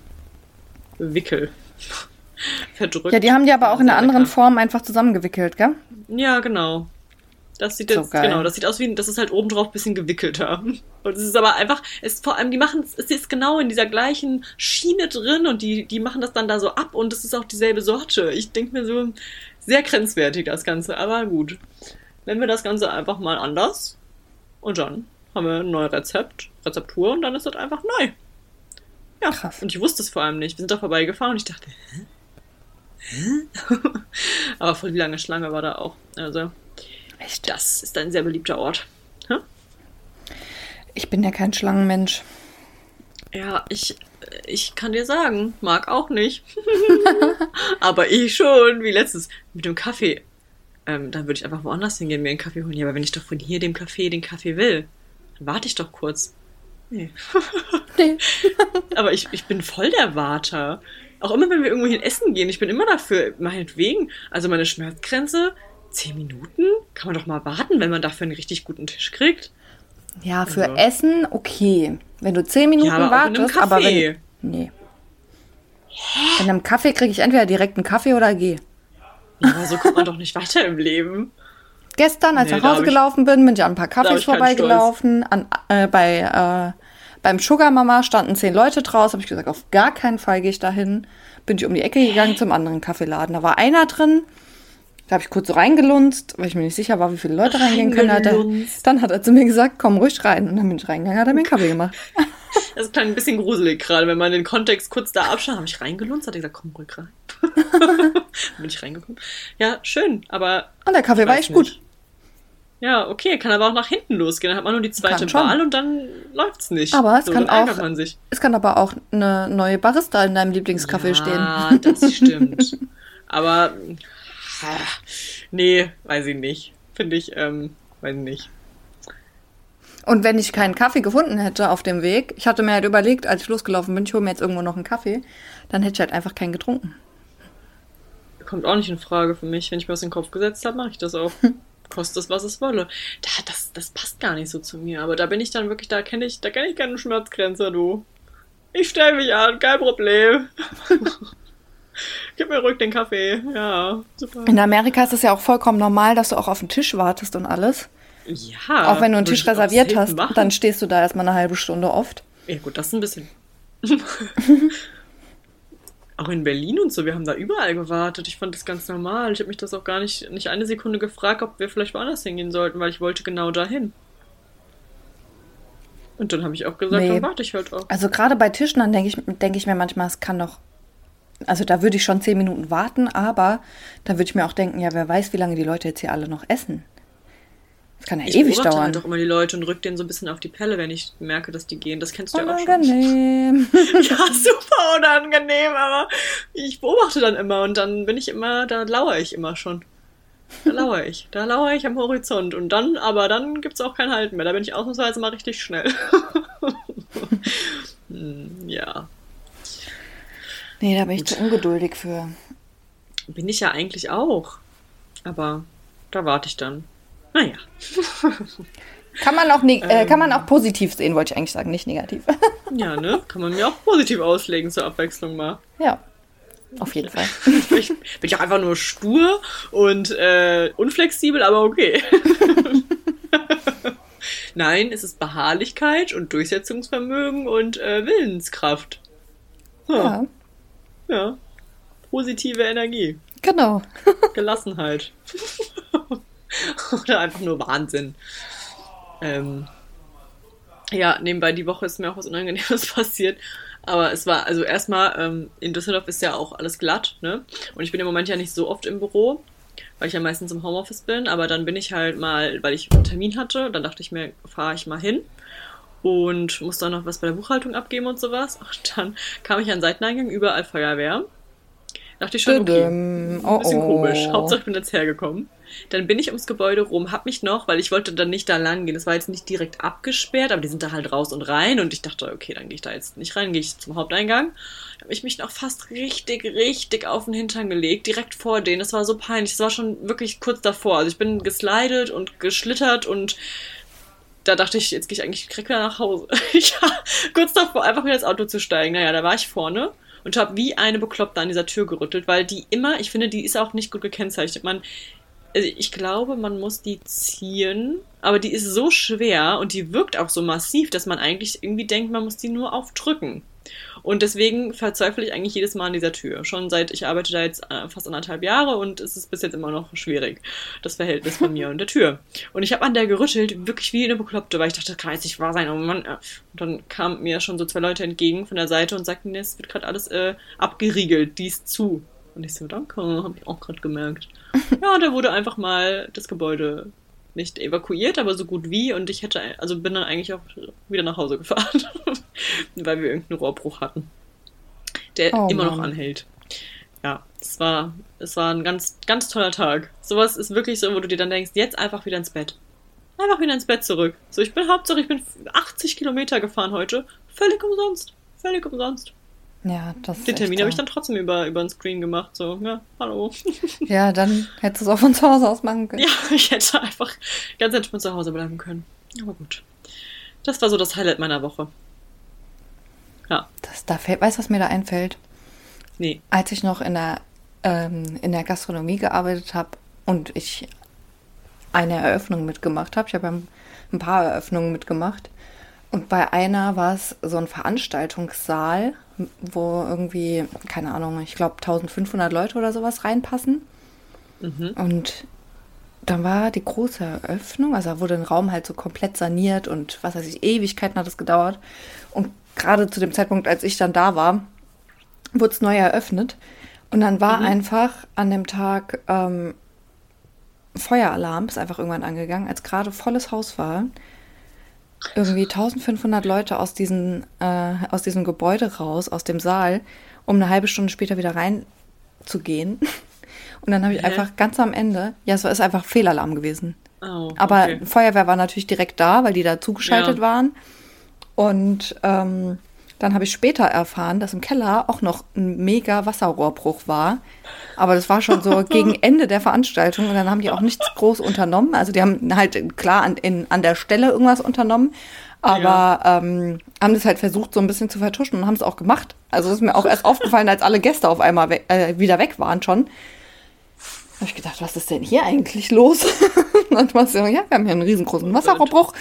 *laughs* Verdrückt. Ja, die haben die aber auch in einer anderen Form einfach zusammengewickelt, gell? Ja, genau. Das sieht so jetzt, geil. genau, das sieht aus wie, das ist halt obendrauf ein bisschen gewickelter. *laughs* Und es ist aber einfach, es ist vor allem, die machen es, ist genau in dieser gleichen Schiene drin und die, die machen das dann da so ab und es ist auch dieselbe Sorte. Ich denke mir so, sehr grenzwertig das Ganze, aber gut. Nennen wir das Ganze einfach mal anders und dann haben wir ein neues Rezept, Rezeptur und dann ist das einfach neu. Ja, Krass. und ich wusste es vor allem nicht. Wir sind da vorbeigefahren und ich dachte, *laughs* hä? Hä? *laughs* aber voll die lange Schlange war da auch. Also? Das ist ein sehr beliebter Ort. Hm? Ich bin ja kein Schlangenmensch. Ja, ich ich kann dir sagen, mag auch nicht. *laughs* aber ich schon, wie letztes, mit dem Kaffee. Ähm, dann würde ich einfach woanders hingehen, mir einen Kaffee holen. Ja, aber wenn ich doch von hier dem Kaffee den Kaffee will, dann warte ich doch kurz. Nee. *laughs* nee. aber ich, ich bin voll der Warter. Auch immer, wenn wir irgendwo hin essen gehen, ich bin immer dafür, meinetwegen, also meine Schmerzgrenze, zehn Minuten? Kann man doch mal warten, wenn man dafür einen richtig guten Tisch kriegt. Ja, für also. Essen okay. Wenn du zehn Minuten ja, aber wartest, aber wenn. Nee. Hä? In einem Kaffee kriege ich entweder direkt einen Kaffee oder gehe. Ja, aber so kommt man doch nicht *laughs* weiter im Leben. Gestern, als nee, ich nach Hause gelaufen bin, bin ich an ein paar Kaffees vorbeigelaufen. An, äh, bei, äh, beim Sugar Mama standen zehn Leute draus. Habe ich gesagt, auf gar keinen Fall gehe ich dahin. Bin ich um die Ecke gegangen zum anderen Kaffeeladen. Da war einer drin. Da habe ich kurz so reingelunzt, weil ich mir nicht sicher war, wie viele Leute reingehen können. Hat er, dann hat er zu mir gesagt, komm ruhig rein. Und dann bin ich reingegangen, hat er mir einen Kaffee gemacht. *laughs* Das klang ein bisschen gruselig gerade, wenn man den Kontext kurz da abschaut. Habe ich reingelunzt? Hat er gesagt, komm ruhig rein. *laughs* bin ich reingekommen. Ja, schön, aber. Und der Kaffee war echt nicht. gut. Ja, okay, kann aber auch nach hinten losgehen. Dann hat man nur die zweite Wahl und dann läuft's nicht. Aber es so, kann auch, es kann aber auch eine neue Barista in deinem Lieblingskaffee ja, stehen. Ja, das stimmt. *laughs* aber nee, weiß ich nicht. Finde ich, ähm, weiß ich nicht. Und wenn ich keinen Kaffee gefunden hätte auf dem Weg, ich hatte mir halt überlegt, als ich losgelaufen bin, ich hole mir jetzt irgendwo noch einen Kaffee, dann hätte ich halt einfach keinen getrunken. Kommt auch nicht in Frage für mich. Wenn ich mir was in den Kopf gesetzt habe, mache ich das auch. *laughs* Kostet es, was es wolle. Da, das, das passt gar nicht so zu mir. Aber da bin ich dann wirklich, da kenne ich, da kenne ich keine Schmerzgrenze, du. Ich stelle mich an, kein Problem. *laughs* *laughs* Gib mir ruhig den Kaffee. Ja, super. In Amerika ist es ja auch vollkommen normal, dass du auch auf den Tisch wartest und alles. Ja. Auch wenn du einen Tisch reserviert hast, machen. dann stehst du da erstmal eine halbe Stunde oft. Ja, gut, das ist ein bisschen. *laughs* auch in Berlin und so, wir haben da überall gewartet. Ich fand das ganz normal. Ich habe mich das auch gar nicht, nicht eine Sekunde gefragt, ob wir vielleicht woanders hingehen sollten, weil ich wollte genau dahin. Und dann habe ich auch gesagt, nee. dann warte ich halt auch. Also gerade bei Tischen, dann denke ich, denk ich mir manchmal, es kann doch. Also da würde ich schon zehn Minuten warten, aber da würde ich mir auch denken, ja, wer weiß, wie lange die Leute jetzt hier alle noch essen. Das kann ja ich ewig dauern. Ich halt doch immer die Leute und rück denen so ein bisschen auf die Pelle, wenn ich merke, dass die gehen. Das kennst du unangenehm. ja auch schon. *laughs* ja, super unangenehm, aber ich beobachte dann immer und dann bin ich immer, da lauere ich immer schon. Da lauere ich. Da lauere ich am Horizont. Und dann, aber dann gibt es auch kein Halten mehr. Da bin ich ausnahmsweise mal richtig schnell. *laughs* hm, ja. Nee, da bin ich zu ungeduldig für. Bin ich ja eigentlich auch. Aber da warte ich dann. Naja. *laughs* Kann man auch, ähm, äh, kann man auch positiv sehen, wollte ich eigentlich sagen, nicht negativ. *laughs* ja, ne? Kann man mir auch positiv auslegen zur Abwechslung mal. Ja. Auf jeden Fall. *laughs* ich, bin ich auch einfach nur stur und äh, unflexibel, aber okay. Nein, es ist Beharrlichkeit und Durchsetzungsvermögen und äh, Willenskraft. Huh. Ja. Ja. Positive Energie. Genau. *laughs* Gelassenheit. *laughs* Oder einfach nur Wahnsinn. Ähm, ja, nebenbei die Woche ist mir auch was Unangenehmes *laughs* passiert. Aber es war, also erstmal, ähm, in Düsseldorf ist ja auch alles glatt, ne? Und ich bin im Moment ja nicht so oft im Büro, weil ich ja meistens im Homeoffice bin. Aber dann bin ich halt mal, weil ich einen Termin hatte, dann dachte ich mir, fahre ich mal hin und musste auch noch was bei der Buchhaltung abgeben und sowas. *laughs* Und dann kam ich an den Seiteneingang, überall Feuerwehr. Dachte ich schon, okay, ein bisschen oh, oh. komisch. *laughs* Hauptsache ich bin jetzt hergekommen. Dann bin ich ums Gebäude rum, hab mich noch, weil ich wollte dann nicht da lang gehen. Das war jetzt nicht direkt abgesperrt, aber die sind da halt raus und rein. Und ich dachte, okay, dann gehe ich da jetzt nicht rein, gehe ich zum Haupteingang. Habe ich mich noch fast richtig, richtig auf den Hintern gelegt, direkt vor denen. Das war so peinlich. Das war schon wirklich kurz davor. Also ich bin geslidet und geschlittert und da dachte ich, jetzt gehe ich eigentlich direkt wieder nach Hause. *laughs* ja, kurz davor, einfach wieder ins Auto zu steigen. Naja, da war ich vorne und habe wie eine Bekloppte an dieser Tür gerüttelt, weil die immer, ich finde, die ist auch nicht gut gekennzeichnet. Man, also ich glaube, man muss die ziehen, aber die ist so schwer und die wirkt auch so massiv, dass man eigentlich irgendwie denkt, man muss die nur aufdrücken. Und deswegen verzweifle ich eigentlich jedes Mal an dieser Tür. Schon seit ich arbeite da jetzt äh, fast anderthalb Jahre und es ist bis jetzt immer noch schwierig, das Verhältnis von mir und der Tür. Und ich habe an der gerüttelt, wirklich wie eine Bekloppte, weil ich dachte, das kann jetzt nicht wahr sein. Oh Mann. Und dann kamen mir schon so zwei Leute entgegen von der Seite und sagten, es wird gerade alles äh, abgeriegelt, dies zu. Und ich so, danke, habe ich auch gerade gemerkt. *laughs* Ja, da wurde einfach mal das Gebäude nicht evakuiert, aber so gut wie. Und ich hätte, also bin dann eigentlich auch wieder nach Hause gefahren, *laughs* weil wir irgendeinen Rohrbruch hatten, der oh, immer noch anhält. Ja, es war, es war ein ganz, ganz toller Tag. Sowas ist wirklich so, wo du dir dann denkst, jetzt einfach wieder ins Bett. Einfach wieder ins Bett zurück. So, ich bin Hauptsache, ich bin 80 Kilometer gefahren heute. Völlig umsonst. Völlig umsonst. Ja, das Den Termin habe ich dann trotzdem über, über den Screen gemacht. So, ja, hallo. *laughs* Ja, dann hättest du es auch von zu Hause aus machen können. Ja, ich hätte einfach ganz entspannt zu Hause bleiben können. Aber gut. Das war so das Highlight meiner Woche. Ja. Das, da fällt, weißt du, was mir da einfällt? Nee. Als ich noch in der, ähm, in der Gastronomie gearbeitet habe und ich eine Eröffnung mitgemacht habe, ich habe ein paar Eröffnungen mitgemacht. Und bei einer war es so ein Veranstaltungssaal wo irgendwie, keine Ahnung, ich glaube 1500 Leute oder sowas reinpassen. Mhm. Und dann war die große Eröffnung, also da wurde ein Raum halt so komplett saniert und was weiß ich, Ewigkeiten hat es gedauert. Und gerade zu dem Zeitpunkt, als ich dann da war, wurde es neu eröffnet. Und dann war mhm. einfach an dem Tag ähm, Feueralarm, ist einfach irgendwann angegangen, als gerade volles Haus war irgendwie 1500 Leute aus, diesen, äh, aus diesem Gebäude raus, aus dem Saal, um eine halbe Stunde später wieder reinzugehen. *laughs* Und dann habe ich Hä? einfach ganz am Ende, ja, es ist einfach Fehlalarm gewesen. Oh, okay. Aber Feuerwehr war natürlich direkt da, weil die da zugeschaltet ja. waren. Und ähm, dann habe ich später erfahren, dass im Keller auch noch ein mega Wasserrohrbruch war. Aber das war schon so *laughs* gegen Ende der Veranstaltung und dann haben die auch nichts groß unternommen. Also die haben halt klar an, in, an der Stelle irgendwas unternommen, aber ja. ähm, haben das halt versucht so ein bisschen zu vertuschen und haben es auch gemacht. Also das ist mir auch erst aufgefallen, als alle Gäste auf einmal we äh, wieder weg waren schon. Habe ich gedacht, was ist denn hier eigentlich los? *laughs* und dann war es so, ja, wir haben hier einen riesengroßen Wasserverbruch.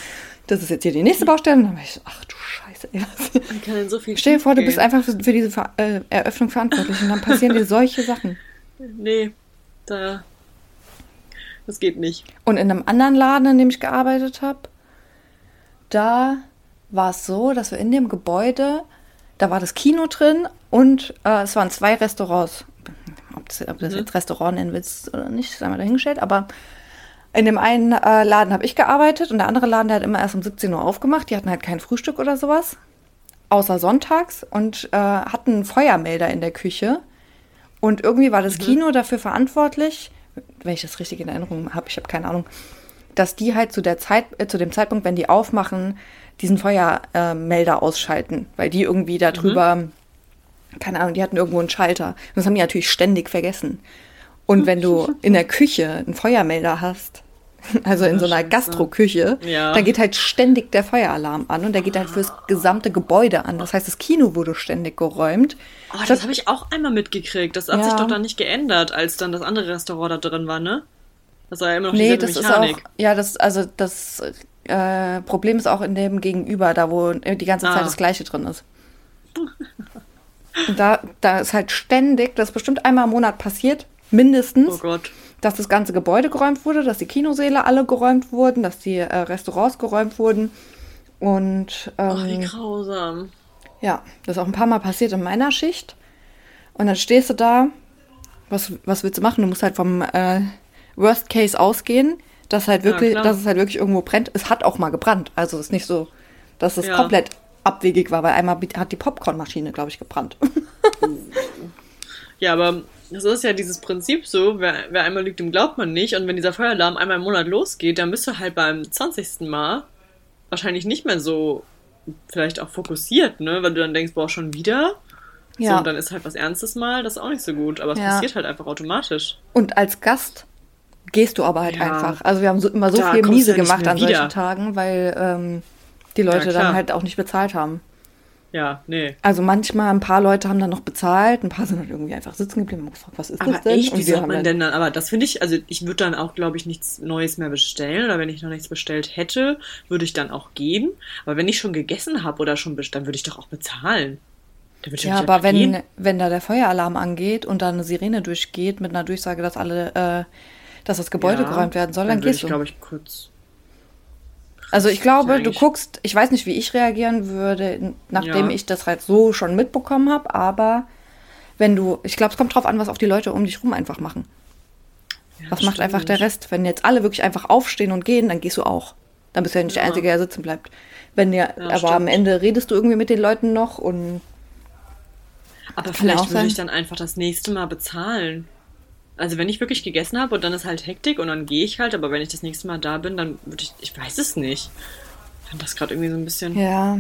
Das ist jetzt hier die nächste Baustelle. Und dann war ich so, ach du Scheiße. Man *laughs* kann in so viel Stell dir vor, du schiefgehen. bist einfach für, für diese Ver äh, Eröffnung verantwortlich und dann passieren dir solche Sachen. *laughs* Nee, da. Das geht nicht. Und in einem anderen Laden, in dem ich gearbeitet habe, da war es so, dass wir in dem Gebäude, da war das Kino drin und äh, es waren zwei Restaurants. Ob, das, ob du das Mhm. jetzt Restaurant nennen willst oder nicht, sei mal dahingestellt. Aber in dem einen äh, Laden habe ich gearbeitet und der andere Laden, der hat immer erst um 17 Uhr aufgemacht. Die hatten halt kein Frühstück oder sowas, außer sonntags und äh, hatten einen Feuermelder in der Küche. Und irgendwie war das Kino dafür verantwortlich, wenn ich das richtig in Erinnerung habe, ich habe keine Ahnung, dass die halt zu der Zeit, äh, zu dem Zeitpunkt, wenn die aufmachen, diesen Feuermelder ausschalten, weil die irgendwie da drüber, keine Ahnung, die hatten irgendwo einen Schalter. Und das haben die natürlich ständig vergessen. Und wenn du *laughs* in der Küche einen Feuermelder hast, *laughs* also in so einer. Gastroküche, Ja. dann geht halt ständig der Feueralarm an und der geht halt fürs gesamte Gebäude an. Das heißt, das Kino wurde ständig geräumt. Oh, das habe ich auch einmal mitgekriegt. Das hat Ja. sich doch dann nicht geändert, als dann das andere Restaurant da drin war, ne? Das war ja immer noch Nee, das ist auch, Mechanik. ja, das, also das äh, Problem ist auch in dem Gegenüber, da wo die ganze Ah. Zeit das Gleiche drin ist. *laughs* Da, da ist halt ständig, das ist bestimmt einmal im Monat passiert, mindestens, Oh Gott. Dass das ganze Gebäude geräumt wurde, dass die Kinosäle alle geräumt wurden, dass die äh, Restaurants geräumt wurden. Und Ach, wie ähm, grausam. ja, das ist auch ein paar Mal passiert in meiner Schicht. Und dann stehst du da, was, was willst du machen? Du musst halt vom äh, Worst Case ausgehen, dass halt Ja, wirklich, klar. dass es halt wirklich irgendwo brennt. Es hat auch mal gebrannt. Also es ist nicht so, dass es Ja. komplett abwegig war, weil einmal hat die Popcornmaschine, glaube ich, gebrannt. *laughs* Ja, aber das ist ja dieses Prinzip so, wer, wer einmal lügt, dem glaubt man nicht. Und wenn dieser Feueralarm einmal im Monat losgeht, dann bist du halt beim 20. Mal wahrscheinlich nicht mehr so vielleicht auch fokussiert, ne? Weil du dann denkst, boah, schon wieder? So, Ja. und dann ist halt was Ernstes mal, das ist auch nicht so gut. Aber es Ja. passiert halt einfach automatisch. Und als Gast gehst du aber halt Ja. einfach. Also wir haben so, immer so Da viel miese ja gemacht an solchen wieder. Tagen, weil ähm, die Leute dann halt auch nicht bezahlt haben. Ja, nee. Also manchmal, ein paar Leute haben dann noch bezahlt, ein paar sind halt irgendwie einfach sitzen geblieben und gefragt, was ist Aber das denn? echt, und hat haben man dann, denn dann, aber das finde ich, also ich würde dann auch, glaube ich, nichts Neues mehr bestellen oder wenn ich noch nichts bestellt hätte, würde ich dann auch gehen. Aber wenn ich schon gegessen habe oder schon bestellt, dann würde ich doch auch bezahlen. Dann Ja, aber wenn, gehen. wenn da der Feueralarm angeht und da eine Sirene durchgeht mit einer Durchsage, dass alle, äh, dass das Gebäude Ja, geräumt werden soll, dann, würde gehst ich, du. glaube ich, kurz. Also ich glaube, du guckst, ich weiß nicht, wie ich reagieren würde, nachdem Ja. ich das halt so schon mitbekommen habe, aber wenn du, ich glaube, es kommt drauf an, was auch die Leute um dich rum einfach machen. Ja, Was macht einfach der. Rest? Wenn jetzt alle wirklich einfach aufstehen und gehen, dann gehst du auch. Dann bist du ja nicht der Ja. Einzige, der sitzen bleibt. Wenn dir, Ja, aber am stimmt. Ende redest du irgendwie mit den Leuten noch und Aber vielleicht würde ich dann einfach das nächste Mal bezahlen. Also wenn ich wirklich gegessen habe und dann ist halt Hektik und dann gehe ich halt, aber wenn ich das nächste Mal da bin, dann würde ich, ich weiß es nicht. Ich fand das gerade irgendwie so ein bisschen. Ja.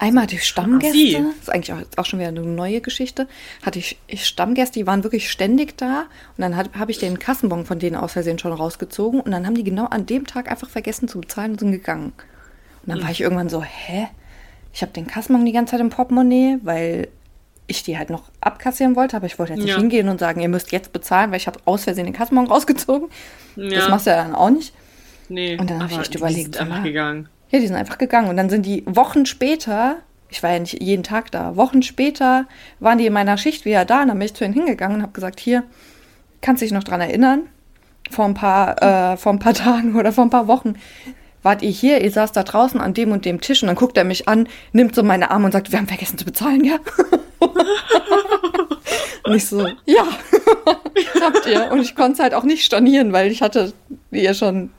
Einmal hatte ich Stammgäste, das ist eigentlich auch, auch schon wieder eine neue Geschichte, hatte ich, ich Stammgäste, die waren wirklich ständig da und dann habe ich den Kassenbon von denen aus Versehen schon rausgezogen und dann haben die genau an dem Tag einfach vergessen zu bezahlen und sind gegangen. Und dann war ich irgendwann so, hä? Ich habe den Kassenbon die ganze Zeit im Portemonnaie, weil ich die halt noch abkassieren wollte, aber ich wollte jetzt nicht Ja. hingehen und sagen, ihr müsst jetzt bezahlen, weil ich habe aus Versehen den Kassenbon rausgezogen. Das Ja. machst du ja dann auch nicht. Nee, Und dann hab ich echt die überlegt, sind einfach gegangen. Ja, die sind einfach gegangen. Und dann sind die Wochen später, ich war ja nicht jeden Tag da, Wochen später waren die in meiner Schicht wieder da. Und dann bin ich zu ihnen hingegangen und habe gesagt, hier, kannst du dich noch dran erinnern? Vor ein paar, äh, vor ein paar *laughs* Tagen oder vor ein paar Wochen wart ihr hier, ihr saß da draußen an dem und dem Tisch und dann guckt er mich an, nimmt so meine Arme und sagt, wir haben vergessen zu bezahlen, ja? *laughs* und ich so, ja, *laughs* habt ihr. Und ich konnte es halt auch nicht stornieren, weil ich hatte ihr schon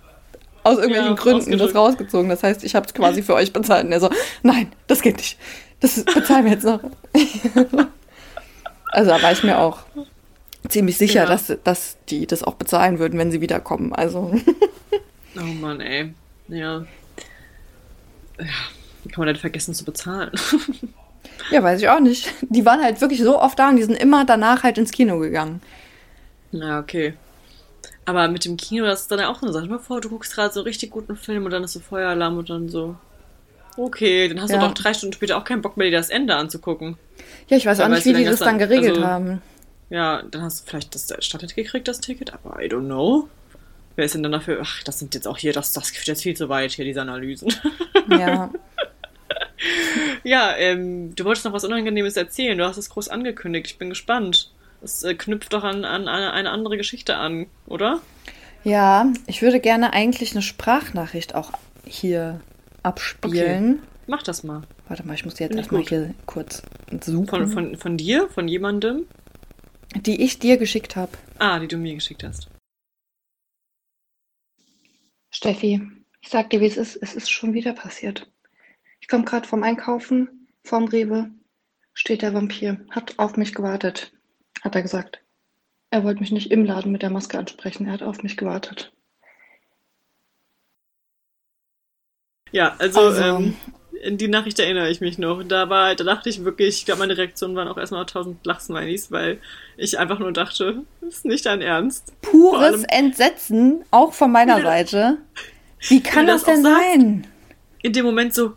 aus irgendwelchen Ja, Gründen das rausgezogen. Das heißt, ich habe es quasi für euch bezahlt. Und er so, nein, das geht nicht. Das bezahlen wir jetzt noch. *laughs* also da war ich mir auch ziemlich sicher, Ja. dass, dass die das auch bezahlen würden, wenn sie wiederkommen. Also Oh Mann, ey. Ja. Ja, wie kann man denn vergessen zu bezahlen? *laughs* ja, weiß ich auch nicht. Die waren halt wirklich so oft da und die sind immer danach halt ins Kino gegangen. ja, okay. Aber mit dem Kino, das ist dann ja auch so eine Sache. Mal vor, du guckst gerade so richtig guten Film und dann ist so Feueralarm und dann so. Okay, dann hast Ja. du doch drei Stunden später auch keinen Bock mehr, dir das Ende anzugucken. Ja, ich weiß auch nicht, wie die das dann geregelt also- haben. ja, dann hast du vielleicht das erstattet gekriegt, das Ticket, aber I don't know. Wer ist denn dann dafür? Ach, das sind jetzt auch hier, das, das geht jetzt viel zu weit hier, diese Analysen. Ja. *laughs* *laughs* ja, ähm, du wolltest noch was Unangenehmes erzählen. Du hast es groß angekündigt. Ich bin gespannt. Das äh, knüpft doch an, an eine, eine andere Geschichte an, oder? Ja, ich würde gerne eigentlich eine Sprachnachricht auch hier abspielen. Okay. Mach das mal. Warte mal, ich muss die jetzt erstmal hier kurz suchen. Von, von, von dir? Von jemandem? Die ich dir geschickt habe. Ah, die du mir geschickt hast. Steffi, ich sag dir, wie es ist. Es ist schon wieder passiert. Ich komme gerade vom Einkaufen, vorm Rewe, steht der Vampir, hat auf mich gewartet, hat er gesagt. Er wollte mich nicht im Laden mit der Maske ansprechen, er hat auf mich gewartet. Ja, also, Also- ähm, in die Nachricht erinnere ich mich noch. Da war, da dachte ich wirklich, ich glaube, meine Reaktionen waren auch erstmal tausend Lachsmilies, weil ich einfach nur dachte, das ist nicht dein Ernst. Pures allem- Entsetzen, auch von meiner Seite. Wie kann das das denn sein? In dem Moment so,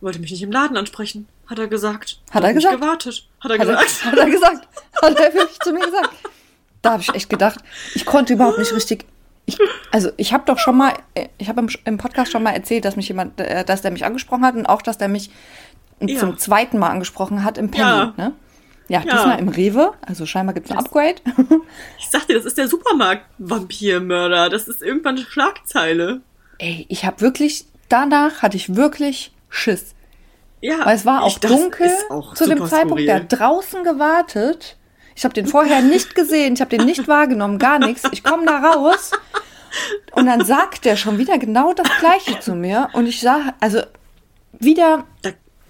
wollte mich nicht im Laden ansprechen, hat er gesagt. Hat er gesagt? gewartet, hat er Hat er, gesagt. *laughs* hat er gesagt. Hat er wirklich zu mir gesagt. Da habe ich echt gedacht, ich konnte überhaupt nicht richtig. Ich, also ich habe doch schon mal, äh, ich habe im, im Podcast schon mal erzählt, dass mich jemand, äh, dass der mich angesprochen hat und auch, dass der mich Ja. zum zweiten Mal angesprochen hat im Penny. Ja. Ne? Ja, Ja. diesmal im Rewe. Also scheinbar gibt es ein Upgrade. *laughs* Ich sag dir, das ist der Supermarkt-Vampirmörder. Das ist irgendwann eine Schlagzeile. Ey, ich habe wirklich, danach hatte ich wirklich Schiss. Ja. Weil es war auch dunkel auch zu dem Zeitpunkt, der skurril. hat draußen gewartet. Ich habe den vorher nicht gesehen, ich habe den nicht wahrgenommen, gar nichts. Ich komme da raus und dann sagt der schon wieder genau das Gleiche zu mir. Und ich sah, also wieder,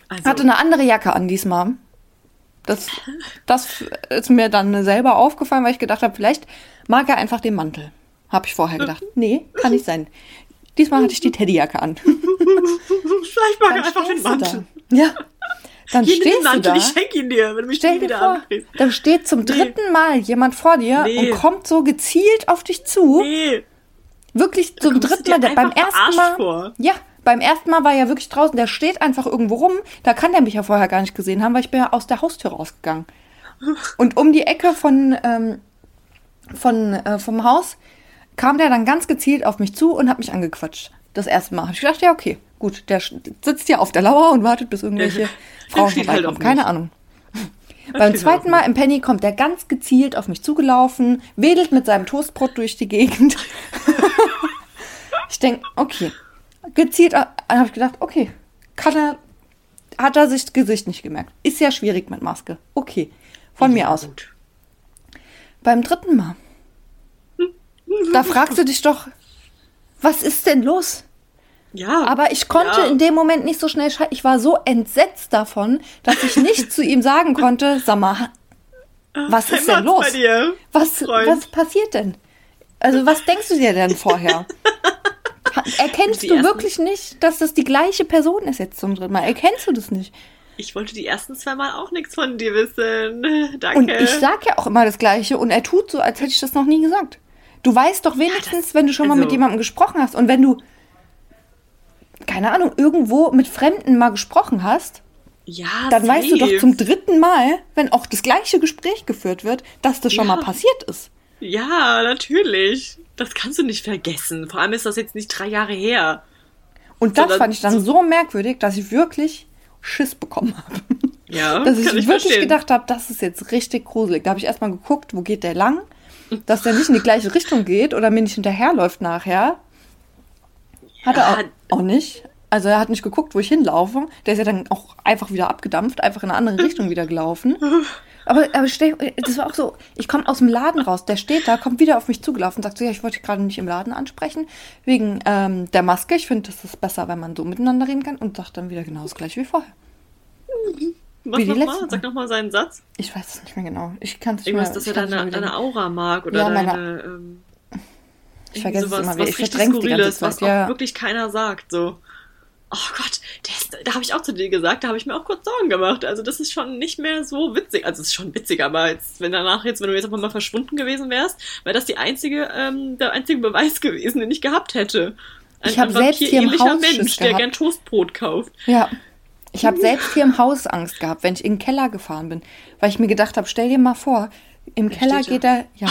also, hatte eine andere Jacke an diesmal. Das, das ist mir dann selber aufgefallen, weil ich gedacht habe, vielleicht mag er einfach den Mantel. Habe ich vorher gedacht. Nee, kann nicht sein. Diesmal hatte ich die Teddyjacke an. vielleicht mag er einfach den stehst Mantel. da. Ja. Dann Hier, nimm den stehst du Mantel, da. ich schenke ihn dir, wenn du mich Stell wieder vor, ankriegst. da steht zum Nee. dritten Mal jemand vor dir Nee. und kommt so gezielt auf dich zu. Nee, Wirklich zum dritten Mal. Beim ersten Mal. vor. Ja, beim ersten Mal war er wirklich draußen. Der steht einfach irgendwo rum. Da kann der mich ja vorher gar nicht gesehen haben, weil ich bin ja aus der Haustür rausgegangen. *laughs* Und um die Ecke von, ähm, von, äh, vom Haus kam der dann ganz gezielt auf mich zu und hat mich angequatscht. Das erste Mal. Hab ich gedacht, ja, okay, gut, der sitzt ja auf der Lauer und wartet, bis irgendwelche Der Frauen halt vorbeikommen. auf Keine. Ahnung. Beim zweiten Mal im Penny kommt der ganz gezielt auf mich zugelaufen, wedelt mit seinem Toastbrot durch die Gegend. *laughs* ich denke, okay. Gezielt äh, habe ich gedacht, okay, kann er, hat er sich das Gesicht nicht gemerkt. Ist ja schwierig mit Maske. Okay, von mir Ja, aus. gut. Beim dritten Mal, da fragst du dich doch, was ist denn los? Ja. Aber ich konnte ja. in dem Moment nicht so schnell schalten. Ich war so entsetzt davon, dass ich nicht zu ihm sagen konnte, sag mal, was ist denn los? dir, Was, was passiert denn? Also was denkst du dir denn vorher? Erkennst Die du wirklich nicht, dass das die gleiche Person ist jetzt zum dritten Mal? Erkennst du das nicht? Ich wollte die ersten zwei Mal auch nichts von dir wissen. Danke. Und ich sag ja auch immer das Gleiche und er tut so, als hätte ich das noch nie gesagt. Du weißt doch wenigstens, wenn du schon mal also- mit jemandem gesprochen hast und wenn du, keine Ahnung, irgendwo mit Fremden mal gesprochen hast, ja, dann weißt du doch safe. zum dritten Mal, wenn auch das gleiche Gespräch geführt wird, dass das schon Ja. mal passiert ist. Ja, natürlich. Das kannst du nicht vergessen. Vor allem ist das jetzt nicht drei Jahre her. Und das fand ich dann so merkwürdig, dass ich wirklich Schiss bekommen habe. Ja, *laughs* Dass ich ich wirklich verstehen. gedacht habe, das ist jetzt richtig gruselig. Da habe ich erstmal geguckt, wo geht der lang, dass der nicht in die gleiche Richtung geht oder mir nicht hinterherläuft nachher. Hat er auch, auch nicht. Also er hat nicht geguckt, wo ich hinlaufe. Der ist ja dann auch einfach wieder abgedampft, einfach in eine andere Richtung wieder gelaufen. Aber, aber stell, das war auch so, ich komme aus dem Laden raus, der steht da, kommt wieder auf mich zugelaufen und sagt so, ja, ich wollte dich gerade nicht im Laden ansprechen, wegen ähm, der Maske. Ich finde, das ist besser, wenn man so miteinander reden kann und sagt dann wieder genau das gleiche wie vorher. Wie die nochmal? Sag nochmal seinen Satz. Ich weiß es nicht mehr genau. Ich kann es nicht Irgendwas, mehr. dass ich er deine, mehr deine. Aura mag oder Ja, meine- deine. Ähm, Ich vergesse es sowas, immer wieder. was Ich richtig Skurriles, was ja. auch wirklich keiner sagt. So. Oh Gott, ist, da habe ich auch zu dir gesagt, da habe ich mir auch kurz Sorgen gemacht. Also das ist schon nicht mehr so witzig. Also es ist schon witzig, aber jetzt, wenn danach jetzt, wenn du jetzt einfach mal verschwunden gewesen wärst, wäre das die einzige, ähm, der einzige Beweis *laughs* gewesen, den ich gehabt hätte. Ein, Ich hab ein selbst hier im Haus Mensch, der gern Toastbrot kauft. Ja. Ich habe selbst hier im Haus Angst gehabt, wenn ich in den Keller gefahren bin, weil ich mir gedacht habe, stell dir mal vor, im Der Keller geht er, ja,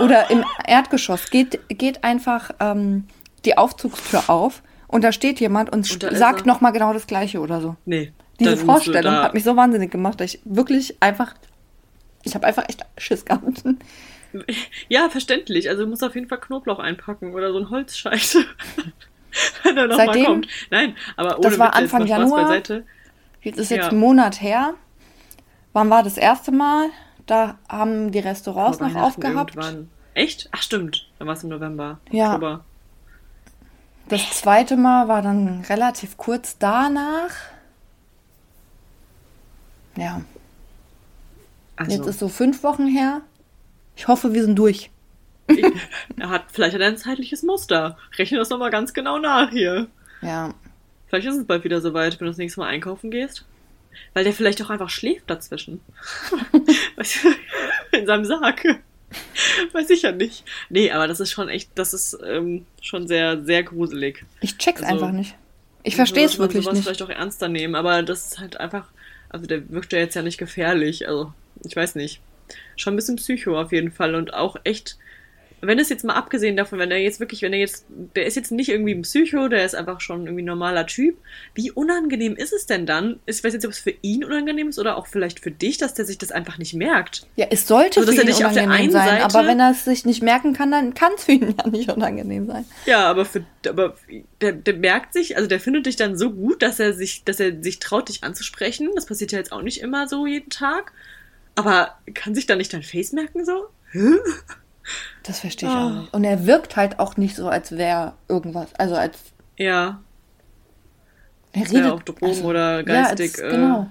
oder im Erdgeschoss geht, geht einfach ähm, die Aufzugstür auf und da steht jemand und, Und da sagt nochmal genau das Gleiche oder so. Nee. Diese Vorstellung da- hat mich so wahnsinnig gemacht, dass ich wirklich einfach, ich habe einfach echt Schiss gehabt. *laughs* Ja, verständlich. Also du musst auf jeden Fall Knoblauch einpacken oder so ein Holzscheit. *laughs* Wenn er nochmal Seitdem- kommt. Nein, aber ohne Das war Witz, Anfang Januar. Beiseite. Jetzt ist jetzt Ja. ein Monat her. Wann war das erste Mal? Da haben die Restaurants noch aufgehabt. Irgendwann. Echt? Ach stimmt. Dann war es im November. Ja. Oktober. Das zweite Mal war dann relativ kurz danach. Ja, Also, jetzt ist so fünf Wochen her. Ich hoffe, wir sind durch. ich, *laughs* er hat, vielleicht hat er ein zeitliches Muster. Rechne das nochmal ganz genau nach hier. Ja, Vielleicht ist es bald wieder soweit, wenn du das nächste Mal einkaufen gehst. Weil der vielleicht auch einfach schläft dazwischen. *laughs* In seinem Sarg. Weiß ich ja nicht. Nee, aber das ist schon echt, das ist ähm, schon sehr, sehr gruselig. ich check's Also, einfach nicht. Ich verstehe es wirklich sowas nicht. vielleicht auch ernster nehmen, aber das ist halt einfach, also der wirkt ja jetzt ja nicht gefährlich, also ich weiß nicht. Schon ein bisschen Psycho auf jeden Fall und auch echt, wenn es jetzt mal abgesehen davon, wenn er jetzt wirklich, wenn er jetzt, der ist jetzt nicht irgendwie ein Psycho, der ist einfach schon irgendwie ein normaler Typ, wie unangenehm ist es denn dann? Ich weiß jetzt ob es für ihn unangenehm ist oder auch vielleicht für dich, dass der sich das einfach nicht merkt. Ja, es sollte Also, für ihn dich auf der unangenehm einen sein, Seite- aber wenn er es sich nicht merken kann, dann kann es für ihn *laughs* ja nicht unangenehm sein. Ja, aber für, aber der, der merkt sich, also der findet dich dann so gut, dass er sich, dass er sich traut, dich anzusprechen. Das passiert ja jetzt auch nicht immer so jeden Tag. Aber kann sich dann nicht dein Face merken so? Das verstehe ich Ah. auch nicht. Und er wirkt halt auch nicht so, als wäre irgendwas. Also als Ja, er redet auch Drogen also, oder geistig, Ja, äh, genau.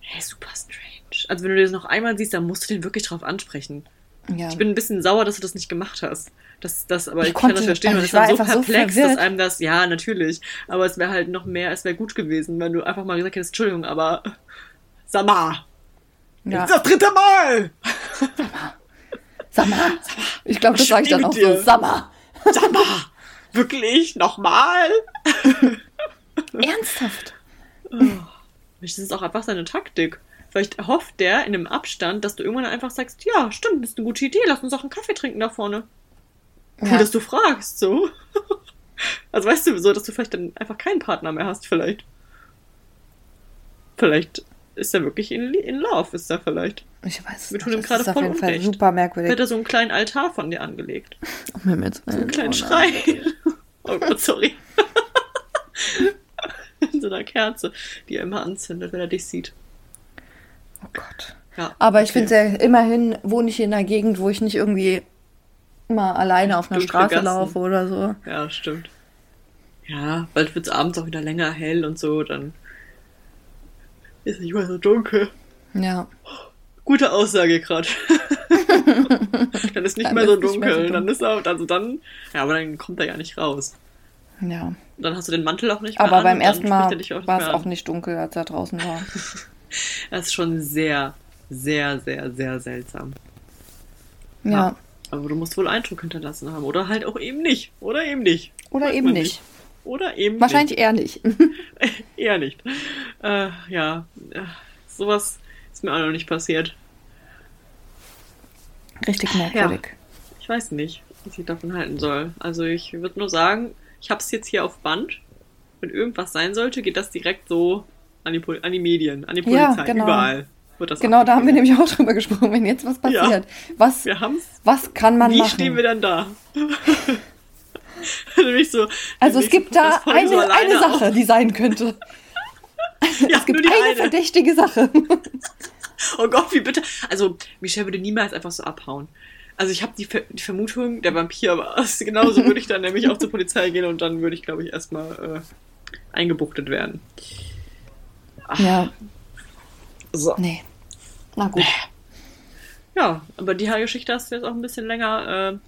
hey, super strange. Also wenn du das noch einmal siehst, dann musst du den wirklich drauf ansprechen. Ja. Ich bin ein bisschen sauer, dass du das nicht gemacht hast. Das, das, aber Ich ich, kann konnte- das verstehen, also ich ist dann war so einfach so perplex, dass einem das, ja, natürlich. Aber es wäre halt noch mehr, es wäre gut gewesen, wenn du einfach mal gesagt hättest, Entschuldigung, aber sag mal, ja. das dritte Mal! Sag mal. Ich glaube, das sage ich dann auch dir? so. Sag mal, wirklich? Nochmal? *laughs* Ernsthaft. Vielleicht ist es auch einfach seine Taktik. Vielleicht hofft der in einem Abstand, dass du irgendwann einfach sagst, ja, stimmt, das ist eine gute Idee, lass uns auch einen Kaffee trinken da vorne. Cool, Ja. dass du fragst, so. *laughs* Also weißt du, so, dass du vielleicht dann einfach keinen Partner mehr hast, vielleicht. Vielleicht ist er wirklich in, in love, ist er vielleicht. Ich weiß es Wir tun ihm gerade ist auf voll jeden Fall super merkwürdig. Hätte er so einen kleinen Altar von dir angelegt. Um Himmels Willen. Einen kleinen Oh Schrei. nein. *laughs* Oh Gott, sorry. *laughs* In so einer Kerze, die er immer anzündet, wenn er dich sieht. Oh Gott. Ja, Aber ich okay. finde ja, immerhin wohne ich in einer Gegend, wo ich nicht irgendwie mal alleine auf einer Dunkle Straße Gassen. laufe oder so. Ja, stimmt. Ja, bald wird es abends auch wieder länger hell und so, dann ist nicht mehr so dunkel. Ja. Gute Aussage gerade. *laughs* dann ist nicht Dann mehr so ist nicht mehr so dunkel. Dann ist er, also dann, ja, aber dann kommt er ja nicht raus. Ja. Dann hast du den Mantel auch nicht mehr Aber an, beim ersten Mal nicht war es auch nicht dunkel, als er draußen war. *laughs* Das ist schon sehr, sehr, sehr, sehr seltsam. Ja. Aber du musst wohl Eindruck hinterlassen haben. Oder halt auch eben nicht. Oder eben nicht. Oder Weiß eben man nicht. Oder eben Wahrscheinlich eher nicht. nicht. *laughs* Eher nicht. Äh, ja, äh, sowas ist mir auch noch nicht passiert. Richtig merkwürdig. Ich weiß nicht, was ich davon halten soll. Also ich würde nur sagen, ich habe es jetzt hier auf Band. Wenn irgendwas sein sollte, geht das direkt so an die, an die Medien, an die Ja, Polizei, genau. überall. Wird das Genau, da haben wir nämlich auch drüber gesprochen, wenn jetzt was Ja. passiert. Was, Wir haben's. was kann man Wie machen? stehen wir dann da? *laughs* *laughs* So. also es gibt da Podcast-Folge so eine, eine Sache, die sein könnte. Auf. *laughs* Ja, Es gibt eine, eine. verdächtige Sache. *laughs* Oh Gott, wie bitte. Also, Michelle würde niemals einfach so abhauen. Also, ich habe die, Ver die Vermutung, der Vampir war es. Genauso würde ich dann nämlich auch zur Polizei gehen und dann würde ich, glaube ich, erstmal äh, eingebuchtet werden. Ja, So. nee. Na gut. Ja, aber die Geschichte hast du jetzt auch ein bisschen länger äh,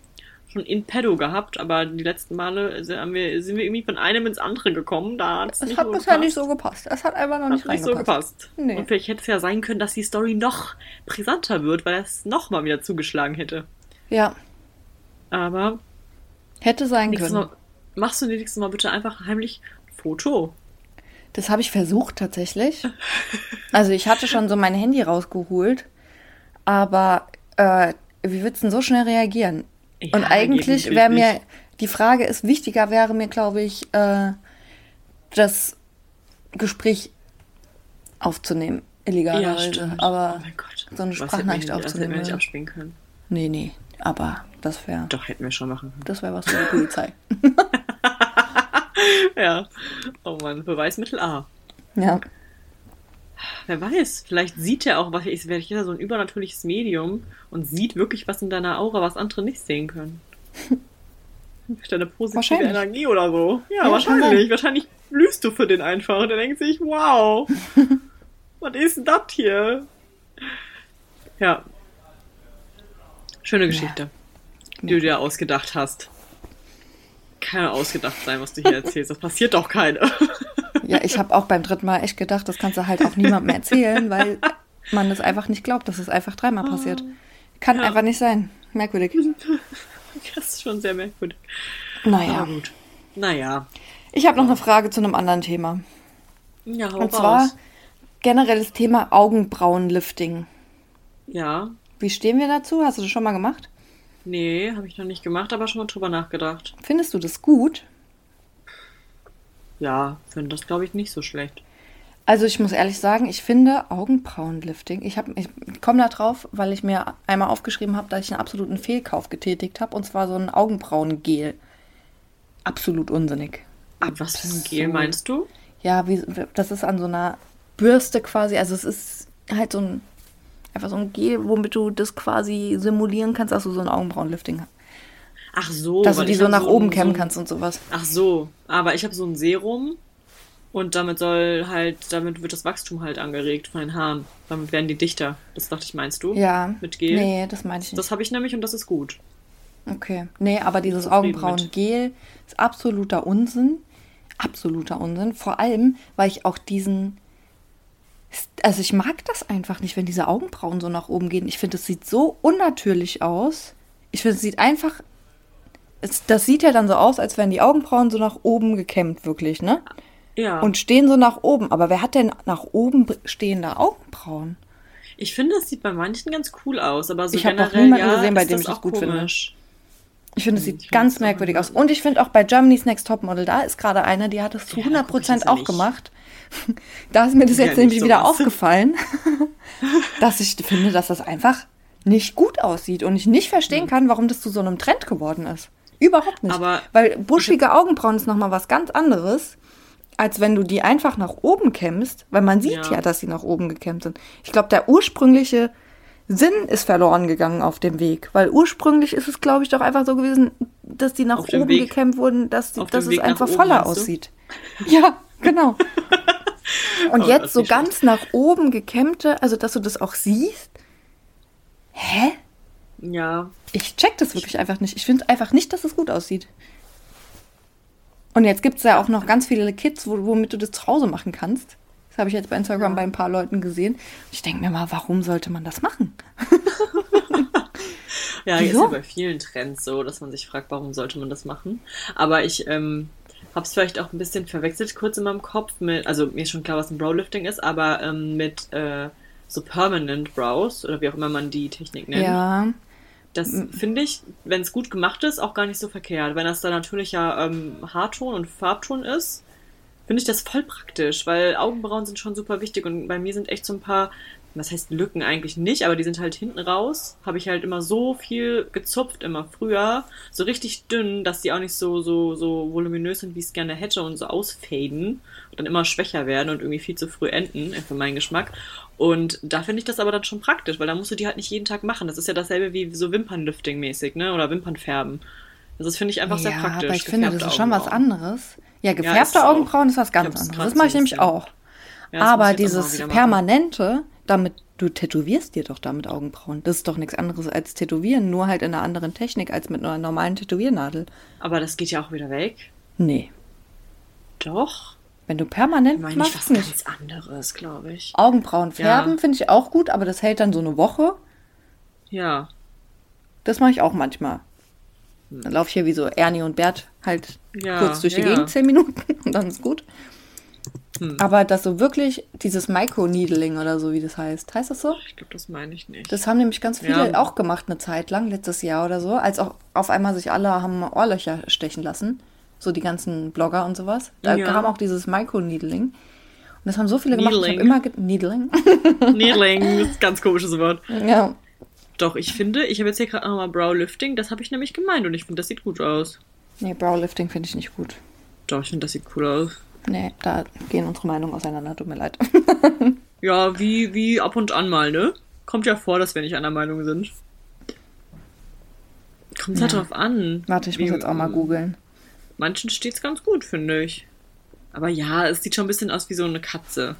schon in pedo gehabt, aber die letzten Male sind wir, sind wir irgendwie von einem ins andere gekommen. Da hat's Es nicht hat bisher nicht so gepasst. Es hat einfach noch nicht nicht so gepasst. Nee. Und vielleicht hätte es ja sein können, dass die Story noch brisanter wird, weil er es nochmal wieder zugeschlagen hätte. Ja, Aber hätte sein können. Mal, machst du nächstes Mal bitte einfach heimlich ein Foto. Das habe ich versucht tatsächlich. *laughs* Also ich hatte schon so mein Handy rausgeholt, aber äh, wie würdest du denn so schnell reagieren? Ja, Und eigentlich wäre mir, die Frage ist, wichtiger wäre mir, glaube ich, äh, das Gespräch aufzunehmen, Ja, illegalerweise. stimmt. aber oh so eine Sprachnachricht nicht- Das hätten aufzunehmen. wir nicht abspielen können. Nee, nee, aber das wäre Doch, hätten wir schon machen können. das wär was für die *laughs* Polizei. Ja. Oh Mann, Beweismittel A. ja. Wer weiß, vielleicht sieht er auch, was ich werde ja so ein übernatürliches Medium und sieht wirklich was in deiner Aura, was andere nicht sehen können. *laughs* Deine positive Wahrscheinlich. Energie oder so. Ja, Ja, wahrscheinlich. Wahrscheinlich blühst du für den einfach und der denkt sich, wow, *laughs* was ist denn das hier? Ja. Schöne Geschichte, die du dir ausgedacht hast. Kann ja ausgedacht sein, was du hier erzählst. Das passiert doch keine. *laughs* Ja, ich habe auch beim dritten Mal echt gedacht, das kannst du halt auch niemandem erzählen, *laughs* weil man das einfach nicht glaubt, dass es einfach dreimal passiert. Kann Ja. einfach nicht sein. Merkwürdig. *laughs* Das ist schon sehr merkwürdig. Naja. Aber gut. Naja. Ich habe noch eine Frage zu einem anderen Thema. Ja, hau Und zwar raus. generell das Thema Augenbrauenlifting. Ja. Wie stehen wir dazu? Hast du das schon mal gemacht? Nee, habe ich noch nicht gemacht, aber schon mal drüber nachgedacht. Findest du das gut? Ja, finde das, glaube ich, nicht so schlecht. Also ich muss ehrlich sagen, ich finde Augenbrauenlifting, ich, hab- ich komme da drauf, weil ich mir einmal aufgeschrieben habe, dass ich einen absoluten Fehlkauf getätigt habe, und zwar so ein Augenbrauengel. Absolut unsinnig. Und was für ein Gel meinst du? Ja, wie, das ist an so einer Bürste quasi, also es ist halt so ein, einfach so ein Gel, womit du das quasi simulieren kannst, dass du so ein Augenbrauenlifting hast. Ach so. dass du die so nach oben ein- kämmen so kannst und sowas. Ach so, aber ich habe so ein Serum und damit soll halt, damit wird das Wachstum halt angeregt von den Haaren. Damit werden die dichter. Das dachte ich, meinst du? Ja. Mit Gel? Nee, das meine ich nicht. Das habe ich nämlich und das ist gut. Okay. Nee, aber dieses Augenbrauengel ist absoluter Unsinn. Absoluter Unsinn. Vor allem, weil ich auch diesen. Also ich mag das einfach nicht, wenn diese Augenbrauen so nach oben gehen. Ich finde, es sieht so unnatürlich aus. Ich finde, es sieht einfach. Das sieht ja dann so aus, als wären die Augenbrauen so nach oben gekämmt, wirklich, ne? Ja. Und stehen so nach oben. Aber wer hat denn nach oben stehende Augenbrauen? ich finde, das sieht bei manchen ganz cool aus, aber so Ich hab noch generell niemanden ja, gesehen, bei dem das ich das auch gut finde. komisch. Ich finde, es sieht ganz merkwürdig aus. Und ich finde auch bei Germany's Next Topmodel, da ist gerade eine, die hat es zu Ja, da 100% guck ich jetzt auch nicht. gemacht. *laughs* Da ist mir das Ja, jetzt nicht nämlich wieder sowas. aufgefallen, *laughs* dass ich finde, dass das einfach nicht gut aussieht und ich nicht verstehen kann, warum das zu so einem Trend geworden ist. Überhaupt nicht. Aber Weil buschige Augenbrauen ist nochmal was ganz anderes, als wenn du die einfach nach oben kämmst, weil man sieht ja, Ja. dass sie nach oben gekämmt sind. Ich glaube, der ursprüngliche Sinn ist verloren gegangen auf dem Weg, weil ursprünglich ist es, glaube ich, doch einfach so gewesen, dass die nach Auf oben gekämmt wurden, dass, die, dass es Weg einfach voller aussieht. *laughs* Ja, genau. *laughs* Und Oh, jetzt so ganz nach oben gekämmte, also dass du das auch siehst. Hä? Ja, Ich check das wirklich einfach nicht. Ich finde einfach nicht, dass es gut aussieht. Und jetzt gibt es ja auch noch ganz viele Kits, wo, womit du das zu Hause machen kannst. Das habe ich jetzt bei Instagram Ja. bei ein paar Leuten gesehen. Ich denke mir mal, warum sollte man das machen? *laughs* Ja, ist Wieso? ja bei vielen Trends so, dass man sich fragt, warum sollte man das machen. Aber ich ähm, habe es vielleicht auch ein bisschen verwechselt kurz in meinem Kopf mit, also mir ist schon klar, was ein Browlifting ist, aber ähm, mit äh, so Permanent Brows oder wie auch immer man die Technik nennt. Ja. Das finde ich, wenn es gut gemacht ist, auch gar nicht so verkehrt. Wenn das dann natürlicher ähm, Haarton und Farbton ist, finde ich das voll praktisch, weil Augenbrauen sind schon super wichtig und bei mir sind echt so ein paar, was heißt Lücken eigentlich nicht, aber die sind halt hinten raus. Habe ich halt immer so viel gezupft, immer früher, so richtig dünn, dass die auch nicht so, so, so voluminös sind, wie ich es gerne hätte und so ausfaden und dann immer schwächer werden und irgendwie viel zu früh enden, äh, für meinen Geschmack. Und da finde ich das aber dann schon praktisch, weil da musst du die halt nicht jeden Tag machen. Das ist ja dasselbe wie so Wimpernlifting-mäßig, ne? Oder Wimpernfärben. Das ist, finde ich, einfach sehr ja, praktisch. aber ich finde, das gefärbte ist schon was anderes. Ja, gefärbte auch. Augenbrauen ist was ganz anderes. Das mache ich nämlich auch. Ja, das aber auch mal dieses. Permanente, damit du tätowierst dir doch damit Augenbrauen. Das ist doch nichts anderes als tätowieren, nur halt in einer anderen Technik als mit einer normalen Tätowiernadel. Aber das geht ja auch wieder weg. Nee. Doch. Wenn du permanent Meine machst, was nicht. ganz anderes, glaube ich. Augenbrauen färben Ja. finde ich auch gut, aber das hält dann so eine Woche. Ja. Das mache ich auch manchmal. Dann laufe ich hier wie so Ernie und Bert halt Ja, kurz durch die ja. Gegend, zehn Minuten *laughs* und dann ist gut. Hm. Aber das so wirklich, dieses Micro-Needling oder so, wie das heißt. Heißt das so? Ich glaube, das meine ich nicht. Das haben nämlich ganz viele ja. auch gemacht eine Zeit lang, letztes Jahr oder so, als auch auf einmal sich alle haben Ohrlöcher stechen lassen. So die ganzen Blogger und sowas. Da ja. kam auch dieses Micro-Needling. Und das haben so viele Needling. gemacht. Ich immer Needling. *laughs* Needling, das ist ein ganz komisches Wort. Ja. Doch, ich finde, ich habe jetzt hier gerade nochmal Browlifting, das habe ich nämlich gemeint und ich finde, das sieht gut aus. Nee, Browlifting finde ich nicht gut. Doch, ich finde, das sieht cool aus. Nee, da gehen unsere Meinungen auseinander, tut mir leid. *laughs* ja, wie, wie ab und an mal, ne? Kommt ja vor, dass wir nicht einer Meinung sind. Kommt ja. halt drauf an. Warte, ich wie, muss jetzt auch mal googeln. Manchen steht's ganz gut, finde ich. Aber ja, es sieht schon ein bisschen aus wie so eine Katze.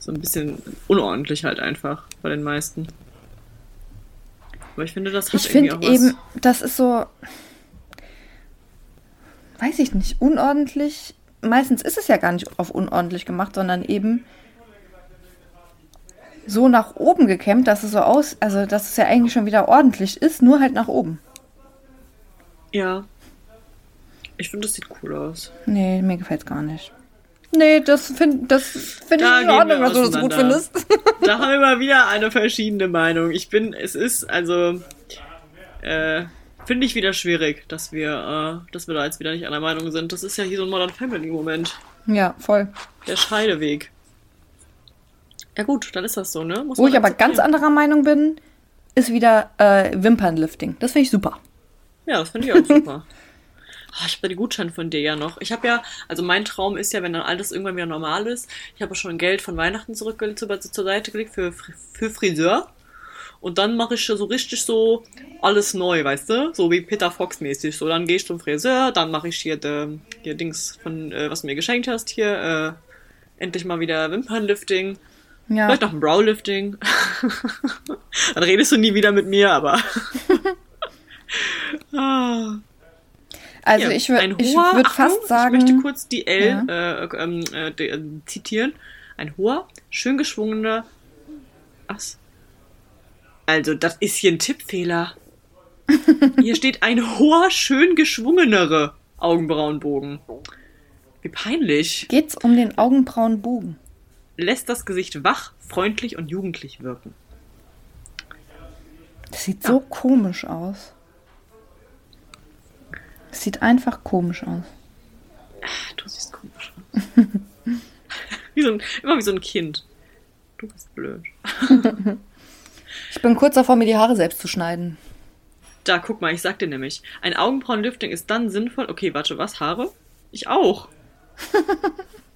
So ein bisschen unordentlich halt einfach bei den meisten. Aber ich finde, das hat ich finde eben, das ist so, weiß ich nicht, unordentlich meistens ist es ja gar nicht auf unordentlich gemacht, sondern eben so nach oben gekämmt, dass es so aus, also dass es ja eigentlich schon wieder ordentlich ist, nur halt nach oben. Ja. Ich finde, das sieht cool aus. Nee, mir gefällt es gar nicht. Nee, das finde das find da ich in Ordnung, was du das gut findest. Da haben wir mal wieder eine verschiedene Meinung. Ich bin, es ist, also, äh, Finde ich wieder schwierig, dass wir, äh, dass wir da jetzt wieder nicht einer Meinung sind. Das ist ja hier so ein Modern Family-Moment. Ja, voll. Der Scheideweg. Ja gut, dann ist das so, ne? Muss Wo ich aber ganz anderer Meinung bin, ist wieder äh, Wimpernlifting. Das finde ich super. Ja, das finde ich auch super. Oh, *laughs* ich habe die Gutschein von dir ja noch. Ich habe ja, also mein Traum ist ja, wenn dann alles irgendwann wieder normal ist, ich habe schon Geld von Weihnachten zurückgelegt, zur, zur Seite gelegt für, für Friseur. Und dann mache ich so richtig so alles neu, weißt du? So wie Peter Fox mäßig. So, dann gehe ich zum Friseur, dann mache ich hier, de, hier Dings von, äh, was du mir geschenkt hast, hier, äh, endlich mal wieder Wimpernlifting. Ja. Vielleicht noch ein Browlifting. *laughs* dann redest du nie wieder mit mir, aber. *laughs* ah. Also ja, ich würde würd fast sagen. Ich möchte kurz die L ja. äh, ähm, äh, äh, zitieren. Ein hoher, schön geschwungener. Was? Also, das ist hier ein Tippfehler. *laughs* hier steht ein hoher, schön geschwungenere Augenbrauenbogen. Wie peinlich. Geht's um den Augenbrauenbogen? Lässt das Gesicht wach, freundlich und jugendlich wirken. Das sieht ja. so komisch aus. Es sieht einfach komisch aus. Ach, du siehst komisch aus. *laughs* wie so ein, immer wie so ein Kind. Du bist blöd. *laughs* Ich bin kurz davor, mir die Haare selbst zu schneiden. Da, guck mal, ich sag dir nämlich, ein Augenbrauenlifting ist dann sinnvoll. Okay, warte, was? Haare? Ich auch. *laughs*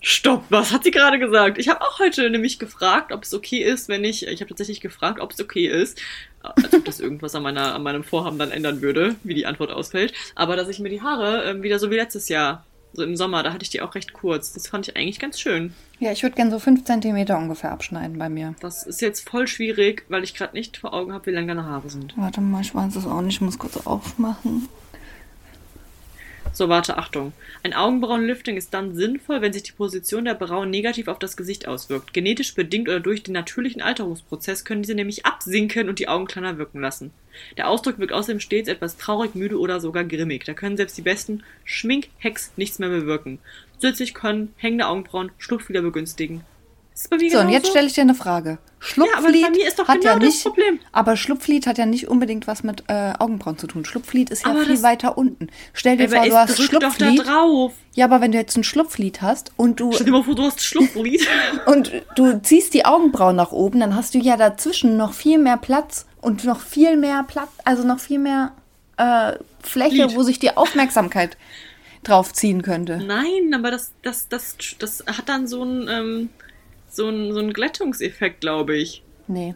Stopp, was hat sie gerade gesagt? Ich habe auch heute nämlich gefragt, ob es okay ist, wenn ich. Ich habe tatsächlich gefragt, ob es okay ist. Als ob das irgendwas an, meiner, an meinem Vorhaben dann ändern würde, wie die Antwort ausfällt. Aber dass ich mir die Haare ähm, wieder so wie letztes Jahr so im Sommer, da hatte ich die auch recht kurz. Das fand ich eigentlich ganz schön. Ja, ich würde gerne so 5 cm ungefähr abschneiden bei mir. Das ist jetzt voll schwierig, weil ich gerade nicht vor Augen habe, wie lang deine Haare sind. Warte mal, ich weiß es auch nicht. Ich muss kurz aufmachen. So, warte, Achtung. Ein Augenbrauenlifting ist dann sinnvoll, wenn sich die Position der Brauen negativ auf das Gesicht auswirkt. Genetisch bedingt oder durch den natürlichen Alterungsprozess können diese nämlich absinken und die Augen kleiner wirken lassen. Der Ausdruck wirkt außerdem stets etwas traurig, müde oder sogar grimmig. Da können selbst die besten Schminkhacks nichts mehr bewirken. Zusätzlich können hängende Augenbrauen Schlupflider begünstigen so, und jetzt stelle ich dir eine Frage. Schlupflied ja, hat genau ja nicht, aber Schlupflied hat ja nicht unbedingt was mit äh, Augenbrauen zu tun. Schlupflied ist ja aber viel weiter unten. Stell dir vor, du hast Schlupflied. Ja, aber wenn du jetzt ein Schlupflied hast und du Stell dir mal vor, du hast Schlupflied *laughs* und du ziehst die Augenbrauen nach oben, dann hast du ja dazwischen noch viel mehr Platz und noch viel mehr Platz, also noch viel mehr äh, Fläche, Lied. wo sich die Aufmerksamkeit drauf ziehen könnte. Nein, aber das das das das hat dann so ein ähm so ein, so ein Glättungseffekt, glaube ich. Nee.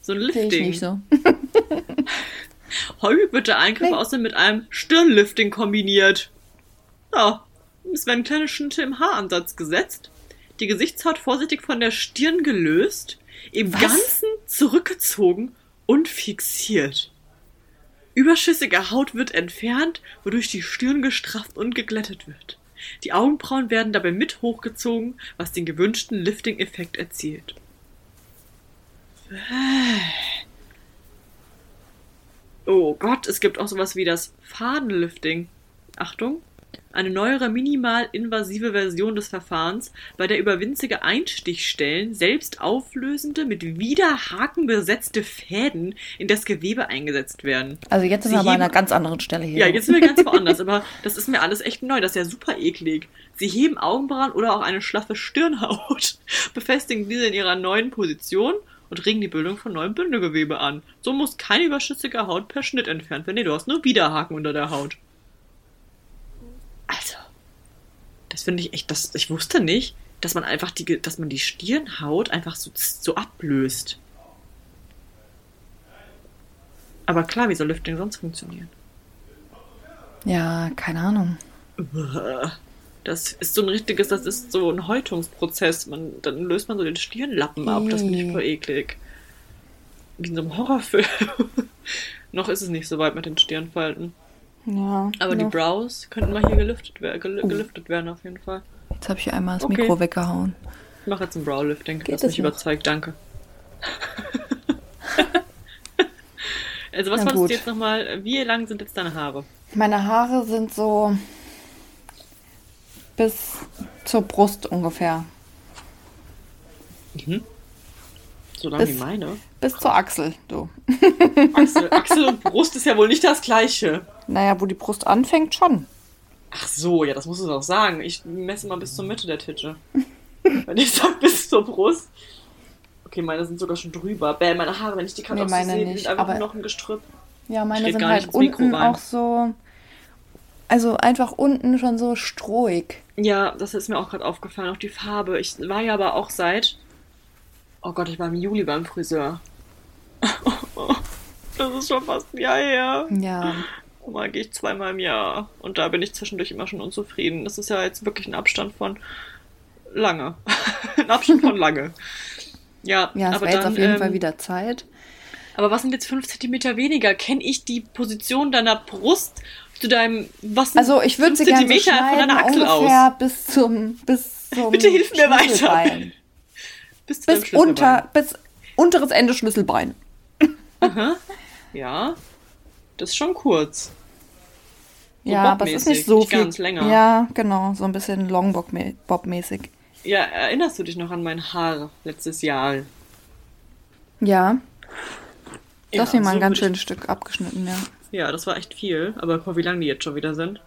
So ein Lifting. Ich nicht so. *laughs* Häufig wird der Eingriff nee. außerdem mit einem Stirnlifting kombiniert. Ja, es werden kleine Schnitte im Haaransatz gesetzt, die Gesichtshaut vorsichtig von der Stirn gelöst, im Was? Ganzen zurückgezogen und fixiert. Überschüssige Haut wird entfernt, wodurch die Stirn gestrafft und geglättet wird. Die Augenbrauen werden dabei mit hochgezogen, was den gewünschten Lifting-Effekt erzielt. Oh Gott, es gibt auch sowas wie das Fadenlifting. Achtung, eine neuere minimal-invasive Version des Verfahrens, bei der über winzige Einstichstellen selbst auflösende, mit Widerhaken besetzte Fäden in das Gewebe eingesetzt werden. Also jetzt sind Sie wir aber an einer ganz anderen Stelle hier. Ja, jetzt sind wir ganz woanders, aber das ist mir alles echt neu. Das ist ja super eklig. Sie heben Augenbrauen oder auch eine schlaffe Stirnhaut, *laughs* befestigen diese in ihrer neuen Position und regen die Bildung von neuem Bindegewebe an. So muss keine überschüssige Haut per Schnitt entfernt werden. Nee, du hast nur Widerhaken unter der Haut. Also, das finde ich echt, das, ich wusste nicht, dass man einfach die, dass man die Stirnhaut einfach so, so ablöst. Aber klar, wie soll Lifting sonst funktionieren? ja, keine Ahnung. Das ist so ein richtiges, das ist so ein Häutungsprozess. Man, dann löst man so den Stirnlappen ab. Das finde ich voll eklig. Wie in so einem Horrorfilm. *laughs* Noch ist es nicht so weit mit den Stirnfalten. Ja. Aber die. Brows könnten mal hier gelüftet, gel gelüftet werden auf jeden Fall. Jetzt habe ich hier einmal das Okay. Mikro weggehauen. Ich mache jetzt ein Browlifting. Geht Das mich noch? überzeugt, danke. *laughs* also was war das jetzt nochmal? Wie lang sind jetzt deine Haare? Meine Haare sind so bis zur Brust ungefähr. So lang Bis- wie meine? Bis zur Achsel, du. *laughs* Achsel, Achsel und Brust ist ja wohl nicht das gleiche. Naja, wo die Brust anfängt, schon. Ach so, ja, das musst du doch sagen. Ich messe mal bis zur Mitte der Titte. *laughs* Wenn ich sag bis zur Brust. Okay, meine sind sogar schon drüber. Bäh, meine Haare, wenn ich die gerade Nee, auch so meine sehe, die nicht, sind einfach noch ein Gestrüpp. Ja, meine sind halt unten auch so. Also einfach unten schon so strohig. Ja, das ist mir auch gerade aufgefallen, auch die Farbe. Ich war ja aber auch seit. Oh Gott, ich war im Juli beim Friseur. *laughs* Das ist schon fast ein Jahr her. Ja. Mal gehe ich zweimal im Jahr. Und da bin ich zwischendurch immer schon unzufrieden. Das ist ja jetzt wirklich ein Abstand von lange. *laughs* ein Abstand von lange. Ja, Ja, es aber wäre jetzt dann, auf jeden ähm, Fall wieder Zeit. Aber was sind jetzt fünf Zentimeter weniger? Kenne ich die Position deiner Brust zu deinem. Was sind Also ich würde sie gerne so Zentimeter von deiner Achsel ungefähr aus? bis zum bis *laughs* zum Bitte hilf mir weiter. Bis, Bis unter bis unteres Ende Schlüsselbein. Ja, das ist schon kurz. So ja, aber es ist nicht so nicht viel. ganz länger. Ja, genau, so ein bisschen Longbob-mäßig. Ja, erinnerst du dich noch an mein Haar letztes Jahr? Ja, du hast mir mal so ein ganz würd ich- schönes Stück abgeschnitten, ja. Ja, das war echt viel. Aber guck mal, wie lang die jetzt schon wieder sind.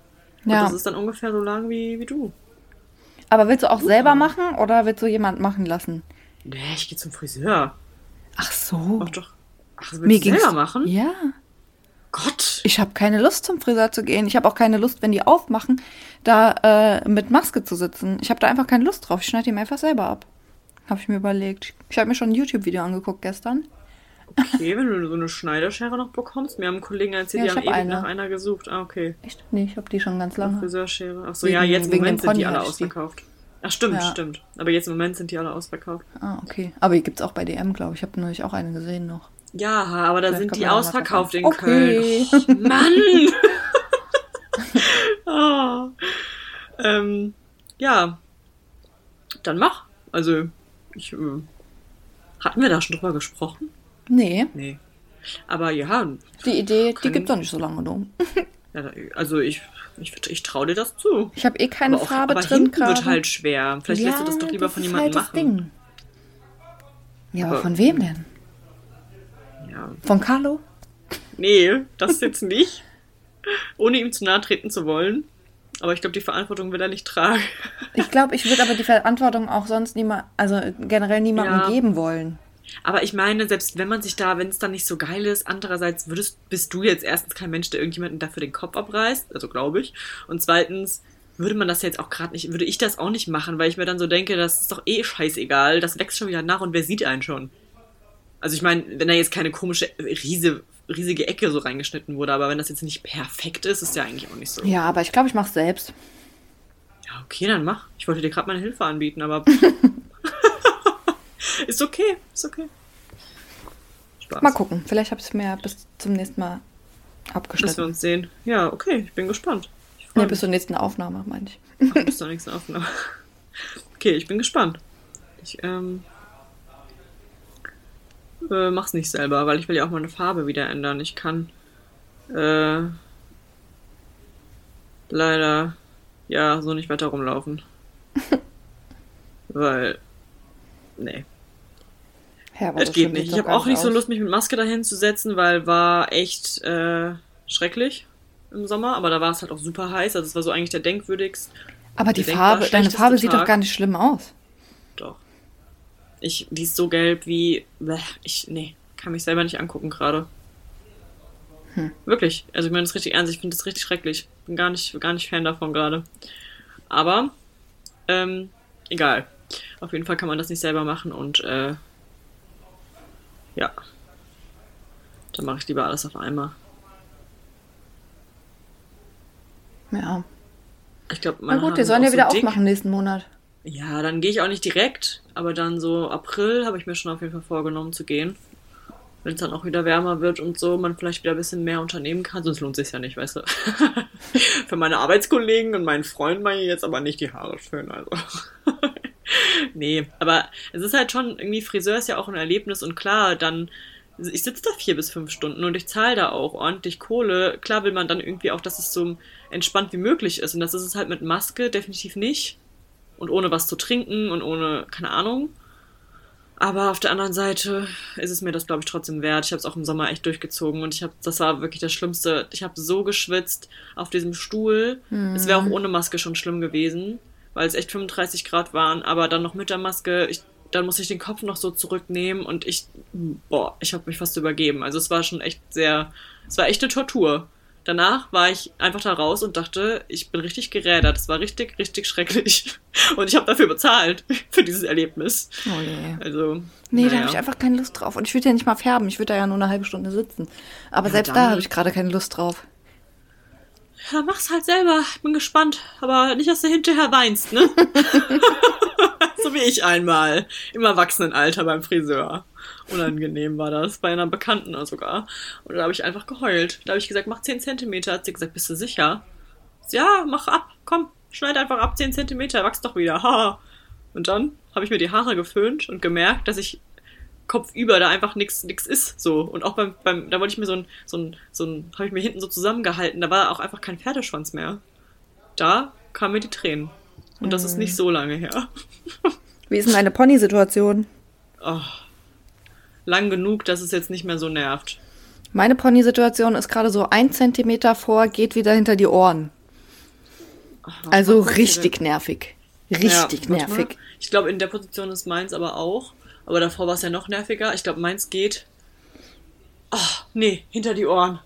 Und Ja. das ist dann ungefähr so lang wie, wie du. Aber willst du auch selber machen oder willst du jemand machen lassen? Nee, ich gehe zum Friseur. Ach so. Mach doch. Ach, willst Mir ging's. selber machen? Ja. Gott. Ich habe keine Lust zum Friseur zu gehen. Ich habe auch keine Lust, wenn die aufmachen, da äh, mit Maske zu sitzen. Ich habe da einfach keine Lust drauf. Ich schneide ihm einfach selber ab. Habe ich mir überlegt. Ich habe mir schon ein YouTube-Video angeguckt gestern. Okay, wenn *laughs* du so eine Schneiderschere noch bekommst. Mir haben Kollegen erzählt, Ja, die haben hab ewig eine. nach einer gesucht. Ah, okay. Echt? Nee, ich habe die schon ganz Eine lange. Friseurschere. Ach so, Wegen- ja, jetzt im Moment sind die alle die. ausverkauft. Ach, stimmt, Ja. stimmt. Aber jetzt im Moment sind die alle ausverkauft. Ah, okay. Aber die gibt's auch bei DM, glaube ich. Ich habe neulich auch eine gesehen noch. Ja, aber da Vielleicht sind die ja ausverkauft in. Okay. Köln. Oh, *laughs* Mann! oh. *laughs* ähm, ja. Dann mach. Also, ich. Äh, hatten wir da schon drüber gesprochen? Nee, Nee. Aber ja, die Idee, die Können- gibt's doch nicht so lange, du. *laughs* ja also ich, ich, ich traue dir das zu. Ich habe eh keine aber auch, Farbe aber drin gerade. wird halt schwer. Vielleicht lässt du das doch lieber das von jemandem halt das machen. Ding. Ja, aber Aber- von wem denn? Ja. Von Carlo? Nee, das jetzt nicht. Ohne ihm zu nahe treten zu wollen. Aber ich glaube, die Verantwortung will er nicht tragen. Ich glaube, ich würde aber die Verantwortung auch sonst niemand, also generell niemandem Ja. geben wollen. Aber ich meine, selbst wenn man sich da, wenn es dann nicht so geil ist, andererseits würdest, bist du jetzt erstens kein Mensch, der irgendjemanden dafür den Kopf abreißt, also glaube ich. Und zweitens würde man das jetzt auch gerade nicht, würde ich das auch nicht machen, weil ich mir dann so denke, das ist doch eh scheißegal, das wächst schon wieder nach und wer sieht einen schon? Also ich meine, wenn da jetzt keine komische, riese, riesige Ecke so reingeschnitten wurde, aber wenn das jetzt nicht perfekt ist, ist ja eigentlich auch nicht so. Ja, aber ich glaube, ich mache selbst. Ja, okay, dann mach. Ich wollte dir gerade meine Hilfe anbieten, aber. *laughs* ist okay, ist okay. Spaß. Mal gucken. Vielleicht habe ich es mir bis zum nächsten Mal Bis wir abgeschnitten. uns sehen. Ja, okay, ich bin gespannt. Ich Nee, bis zur nächsten Aufnahme, meine ich. Ach, bis zur nächsten Aufnahme. *laughs* Okay, ich bin gespannt. Ich ähm, äh, mach's nicht selber, weil ich will ja auch meine Farbe wieder ändern. Ich kann äh, leider ja, so nicht weiter rumlaufen. *laughs* Weil, nee. Ja, Es das geht nicht. Ich habe auch nicht so aus. Lust, mich mit Maske dahin zu setzen, weil war echt äh, schrecklich im Sommer. Aber da war es halt auch super heiß. Also es war so eigentlich der denkwürdigst. Aber die Farbe, deine Farbe sieht doch gar nicht schlimm aus. Ich, die ist so gelb wie. Ich, nee, kann mich selber nicht angucken gerade. Hm. Wirklich. Also ich meine das richtig ernst. Ich finde das richtig schrecklich. Bin gar nicht, gar nicht Fan davon gerade. Aber, ähm, egal. Auf jeden Fall kann man das nicht selber machen und, äh, ja. Dann mache ich lieber alles auf einmal. Ja. Ich glaube, Na gut, die sollen ja wieder aufmachen nächsten Monat. Ja, dann gehe ich auch nicht direkt, aber dann so April habe ich mir schon auf jeden Fall vorgenommen zu gehen. Wenn es dann auch wieder wärmer wird und so, man vielleicht wieder ein bisschen mehr unternehmen kann, sonst lohnt sich ja nicht, weißt du. *laughs* Für meine Arbeitskollegen und meinen Freund mache ich jetzt aber nicht die Haare schön, also. *laughs* nee, aber es ist halt schon, irgendwie Friseur ist ja auch ein Erlebnis und klar, dann, ich sitze da vier bis fünf Stunden und ich zahle da auch ordentlich Kohle. Klar will man dann irgendwie auch, dass es so entspannt wie möglich ist und das ist es halt mit Maske definitiv nicht und ohne was zu trinken und ohne, keine Ahnung. Aber auf der anderen Seite ist es mir das, glaube ich, trotzdem wert. Ich habe es auch im Sommer echt durchgezogen und ich habe, das war wirklich das Schlimmste. Ich habe so geschwitzt auf diesem Stuhl. Es wäre auch ohne Maske schon schlimm gewesen, weil es echt 35 Grad waren. Aber dann noch mit der Maske, ich, dann musste ich den Kopf noch so zurücknehmen und ich, boah, ich habe mich fast übergeben. Also es war schon echt sehr, es war echt eine Tortur. Danach war ich einfach da raus und dachte, ich bin richtig gerädert. Es war richtig, richtig schrecklich. *laughs* Und ich habe dafür bezahlt, *laughs* für dieses Erlebnis. Oh je. Also. Nee, da naja. habe ich einfach keine Lust drauf. Und ich würde ja nicht mal färben. Ich würde da ja nur eine halbe Stunde sitzen. Aber Ja, selbst da habe ich gerade keine Lust drauf. Ja, mach's halt selber. Ich bin gespannt. Aber nicht, dass du hinterher weinst, ne? *laughs* *laughs* so wie ich einmal. Im Erwachsenenalter beim Friseur. Unangenehm war das. Bei einer Bekannten sogar. Und da habe ich einfach geheult. Da habe ich gesagt, mach 10 Zentimeter. Hat sie gesagt, bist du sicher? Ja, mach ab. Komm, schneid einfach ab 10 Zentimeter. Wachs doch wieder. Haha. Und dann habe ich mir die Haare geföhnt und gemerkt, dass ich kopfüber da einfach nichts nix ist so und auch beim, beim da wollte ich mir so ein so ein so ein habe ich mir hinten so zusammengehalten da war auch einfach kein Pferdeschwanz mehr da kamen mir die Tränen und das ist nicht so lange her. *laughs* Wie ist denn deine Pony-Situation? oh, lang genug dass es jetzt nicht mehr so nervt. Meine Pony-Situation ist gerade so ein Zentimeter vor, geht wieder hinter die Ohren. Also mal gucken, richtig nervig. Richtig Ja, nervig. ich glaube in der Position ist meins aber auch. Aber davor war es ja noch nerviger. Ich glaube meins geht. Ach, nee hinter die Ohren.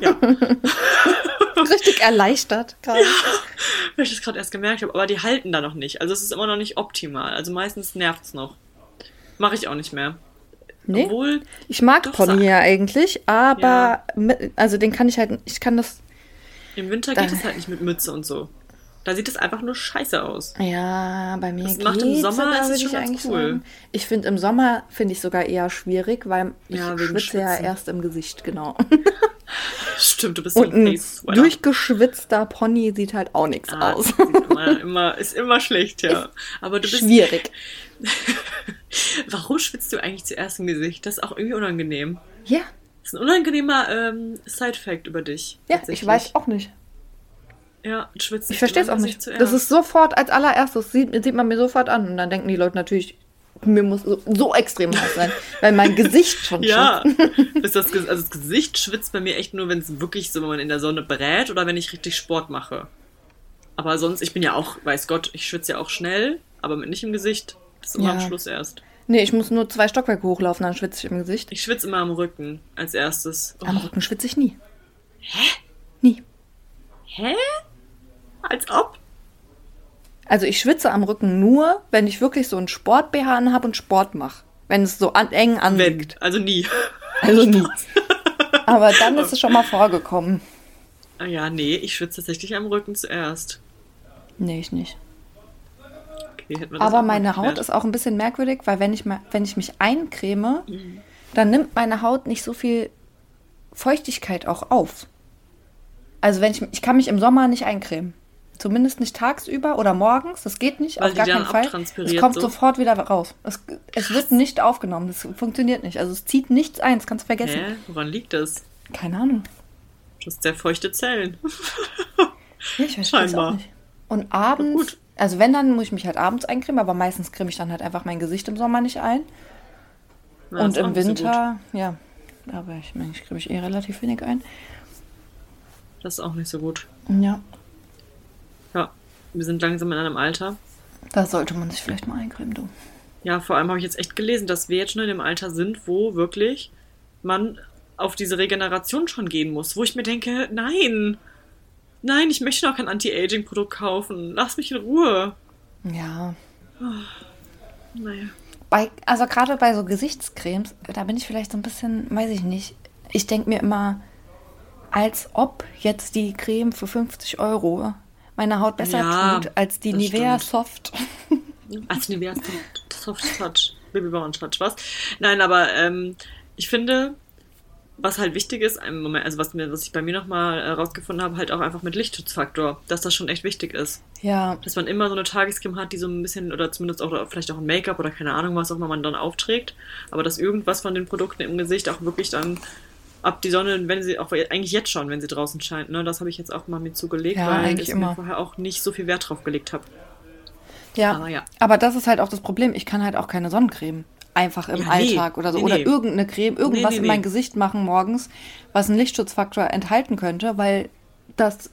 Ja *laughs* *laughs* *laughs* Richtig erleichtert gerade. weil ich das gerade erst gemerkt habe, aber die halten da noch nicht. Also es ist immer noch nicht optimal. Also meistens nervt's noch. Mache ich auch nicht mehr. Nee. Obwohl, Ich mag Pony ja eigentlich, aber Ja. mit, also den kann ich halt, ich kann das, im Winter geht es halt nicht mit Mütze und so. Da sieht es einfach nur scheiße aus. ja, bei mir Das macht im Sommer sogar, ist es schon eigentlich cool. sagen. Ich finde im Sommer finde ich sogar eher schwierig, weil ich Ja, schwitze ja erst im Gesicht, genau. *laughs* Stimmt, du bist *laughs* so Und ein ein durchgeschwitzter Pony sieht halt auch nichts Ah, aus. *laughs* immer, immer, ist immer schlecht, ja. Aber du bist. Schwierig. Warum schwitzt du eigentlich zuerst im Gesicht? Das ist auch irgendwie unangenehm. Ja, Das ist ein unangenehmer ähm, Side-Fact über dich. ja, ich weiß auch nicht. Ja, schwitzt Ich verstehe es auch nicht. Das ist sofort als allererstes, sieht, sieht man mir sofort an. Und dann denken die Leute natürlich, mir muss so, so extrem heiß sein, *laughs* weil mein Gesicht schon Ja, schwitzt. *laughs* das, Ge- also das Gesicht schwitzt bei mir echt nur, wenn es wirklich so, wenn man in der Sonne brät oder wenn ich richtig Sport mache. Aber sonst, ich bin ja auch, weiß Gott, ich schwitze ja auch schnell, aber mit nicht im Gesicht. Das ist immer Ja. am Schluss erst. Nee, ich muss nur zwei Stockwerke hochlaufen, dann schwitze ich im Gesicht. Ich schwitze immer am Rücken als erstes. Oh, Am Rücken schwitze ich nie. Hä? Nie. hä? Als ob? Also ich schwitze am Rücken nur, wenn ich wirklich so einen Sport-BH habe und Sport mache. Wenn es so an, eng Wenn. anliegt. Also nie. Also *laughs* nie. *laughs* Aber dann ist es schon mal vorgekommen. Ah ja, nee, ich schwitze tatsächlich am Rücken zuerst. Nee, ich nicht. Okay, Aber meine Haut ist auch ein bisschen merkwürdig, weil wenn ich, mal, wenn ich mich eincreme, Mhm. dann nimmt meine Haut nicht so viel Feuchtigkeit auch auf. Also wenn ich, ich kann mich im Sommer nicht eincremen. Zumindest nicht tagsüber oder morgens. Das geht nicht, Weil auf gar keinen Fall. Es kommt so. sofort wieder raus. Es, es wird nicht aufgenommen. Das funktioniert nicht. Also es zieht nichts ein. Das kannst du vergessen. Hä? Woran liegt das? Keine Ahnung. Du hast sehr feuchte Zellen. *laughs* ich weiß Scheinbar. Auch nicht. Und abends, also wenn, dann muss ich mich halt abends eincremen, aber meistens creme ich dann halt einfach mein Gesicht im Sommer nicht ein. Ja, und im Winter, so ja, aber ich meine, ich creme mich eh relativ wenig ein. Das ist auch nicht so gut. Ja. Ja, wir sind langsam in einem Alter. Da sollte man sich vielleicht mal eincremen, du. Ja, vor allem habe ich jetzt echt gelesen, dass wir jetzt schon in dem Alter sind, wo wirklich man auf diese Regeneration schon gehen muss. Wo ich mir denke, nein, nein, ich möchte noch kein Anti-Aging-Produkt kaufen. Lass mich in Ruhe. Ja. Oh, naja. Bei, also gerade bei so Gesichtscremes, da bin ich vielleicht so ein bisschen, weiß ich nicht. Ich denke mir immer, als ob jetzt die Creme für 50 Euro meine Haut besser ja, tut als die Nivea stimmt. Soft. *laughs* Als Nivea Soft Touch. Babyborn Touch, was? Nein, aber ähm, ich finde, was halt wichtig ist, im Moment, also was, mir, was ich bei mir nochmal herausgefunden habe, halt auch einfach mit Lichtschutzfaktor, dass das schon echt wichtig ist. Ja. Dass man immer so eine Tagescreme hat, die so ein bisschen, oder zumindest auch oder vielleicht auch ein Make-up oder keine Ahnung, was auch immer man dann aufträgt, aber dass irgendwas von den Produkten im Gesicht auch wirklich dann ab die Sonne, wenn sie auch eigentlich jetzt schon, wenn sie draußen scheint, ne, das habe ich jetzt auch mal mir zugelegt, ja, weil ich immer. mir vorher auch nicht so viel Wert drauf gelegt habe. Ja, aber ja. Aber das ist halt auch das Problem. Ich kann halt auch keine Sonnencreme einfach im ja, Alltag nee, oder so. Nee, oder nee. irgendeine Creme, irgendwas in mein Gesicht machen morgens, was einen Lichtschutzfaktor enthalten könnte, weil das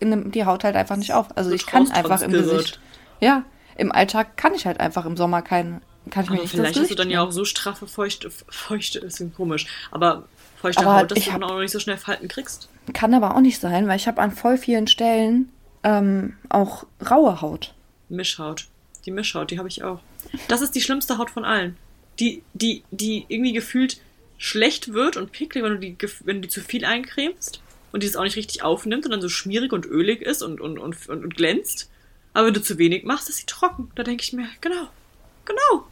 nimmt die Haut halt einfach nicht auf. Also ich kann einfach im Gesicht. Ja, im Alltag kann ich halt einfach im Sommer keinen. Kann ich mir nicht vielleicht hast du dann ja auch so straffe, feuchte, feuchte, ist komisch, aber feuchte aber Haut, dass du dann auch noch nicht so schnell Falten kriegst. Kann aber auch nicht sein, weil ich habe an voll vielen Stellen ähm, auch raue Haut. Mischhaut. Die Mischhaut, die habe ich auch. Das ist die schlimmste Haut von allen die, die, die irgendwie gefühlt schlecht wird und picklig, wenn du die, wenn du die zu viel eincremst und die es auch nicht richtig aufnimmt und dann so schmierig und ölig ist und, und, und, und, und glänzt. Aber wenn du zu wenig machst, ist sie trocken. Da denke ich mir, genau, genau.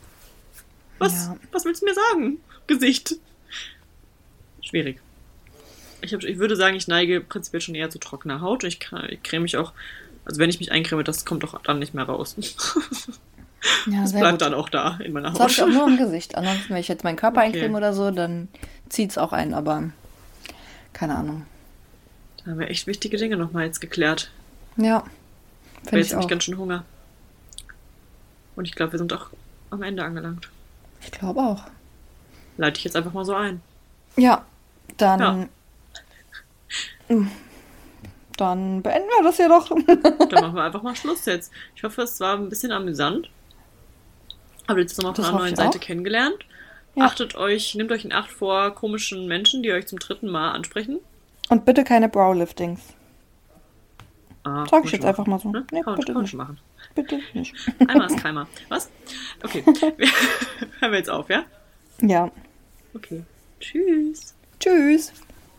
Was, ja. was willst du mir sagen? Gesicht. Schwierig. Ich, hab, ich würde sagen, ich neige prinzipiell schon eher zu trockener Haut. Ich, ich creme mich auch, also wenn ich mich eincreme, das kommt doch dann nicht mehr raus. *laughs* Ja, das bleibt gut. dann auch da in meiner Haut. Das habe ich auch nur im Gesicht. Ansonsten, wenn ich jetzt meinen Körper okay. eincreme oder so, dann zieht es auch ein, aber keine Ahnung. Da haben wir echt wichtige Dinge nochmal jetzt geklärt. Ja. Ich jetzt habe ich ganz schön Hunger. Und ich glaube, wir sind auch am Ende angelangt. Ich glaube auch. Leite ich jetzt einfach mal so ein. Ja, dann. Ja. Dann beenden wir das hier doch. dann *laughs* machen wir einfach mal Schluss jetzt. Ich hoffe, es war ein bisschen amüsant. Habt ihr jetzt nochmal von einer neuen Seite auch. kennengelernt. Ja. Achtet euch, nehmt euch in Acht vor komischen Menschen, die euch zum dritten Mal ansprechen. Und bitte keine Browliftings. Ah, Sag ich jetzt machen. einfach mal so. Ne? Nee, kann, bitte kann nicht. machen. Bitte nicht. *laughs* Einmal ist keimer. Was? Okay. *laughs* Hören wir jetzt auf, ja? Ja. Okay. Tschüss. Tschüss.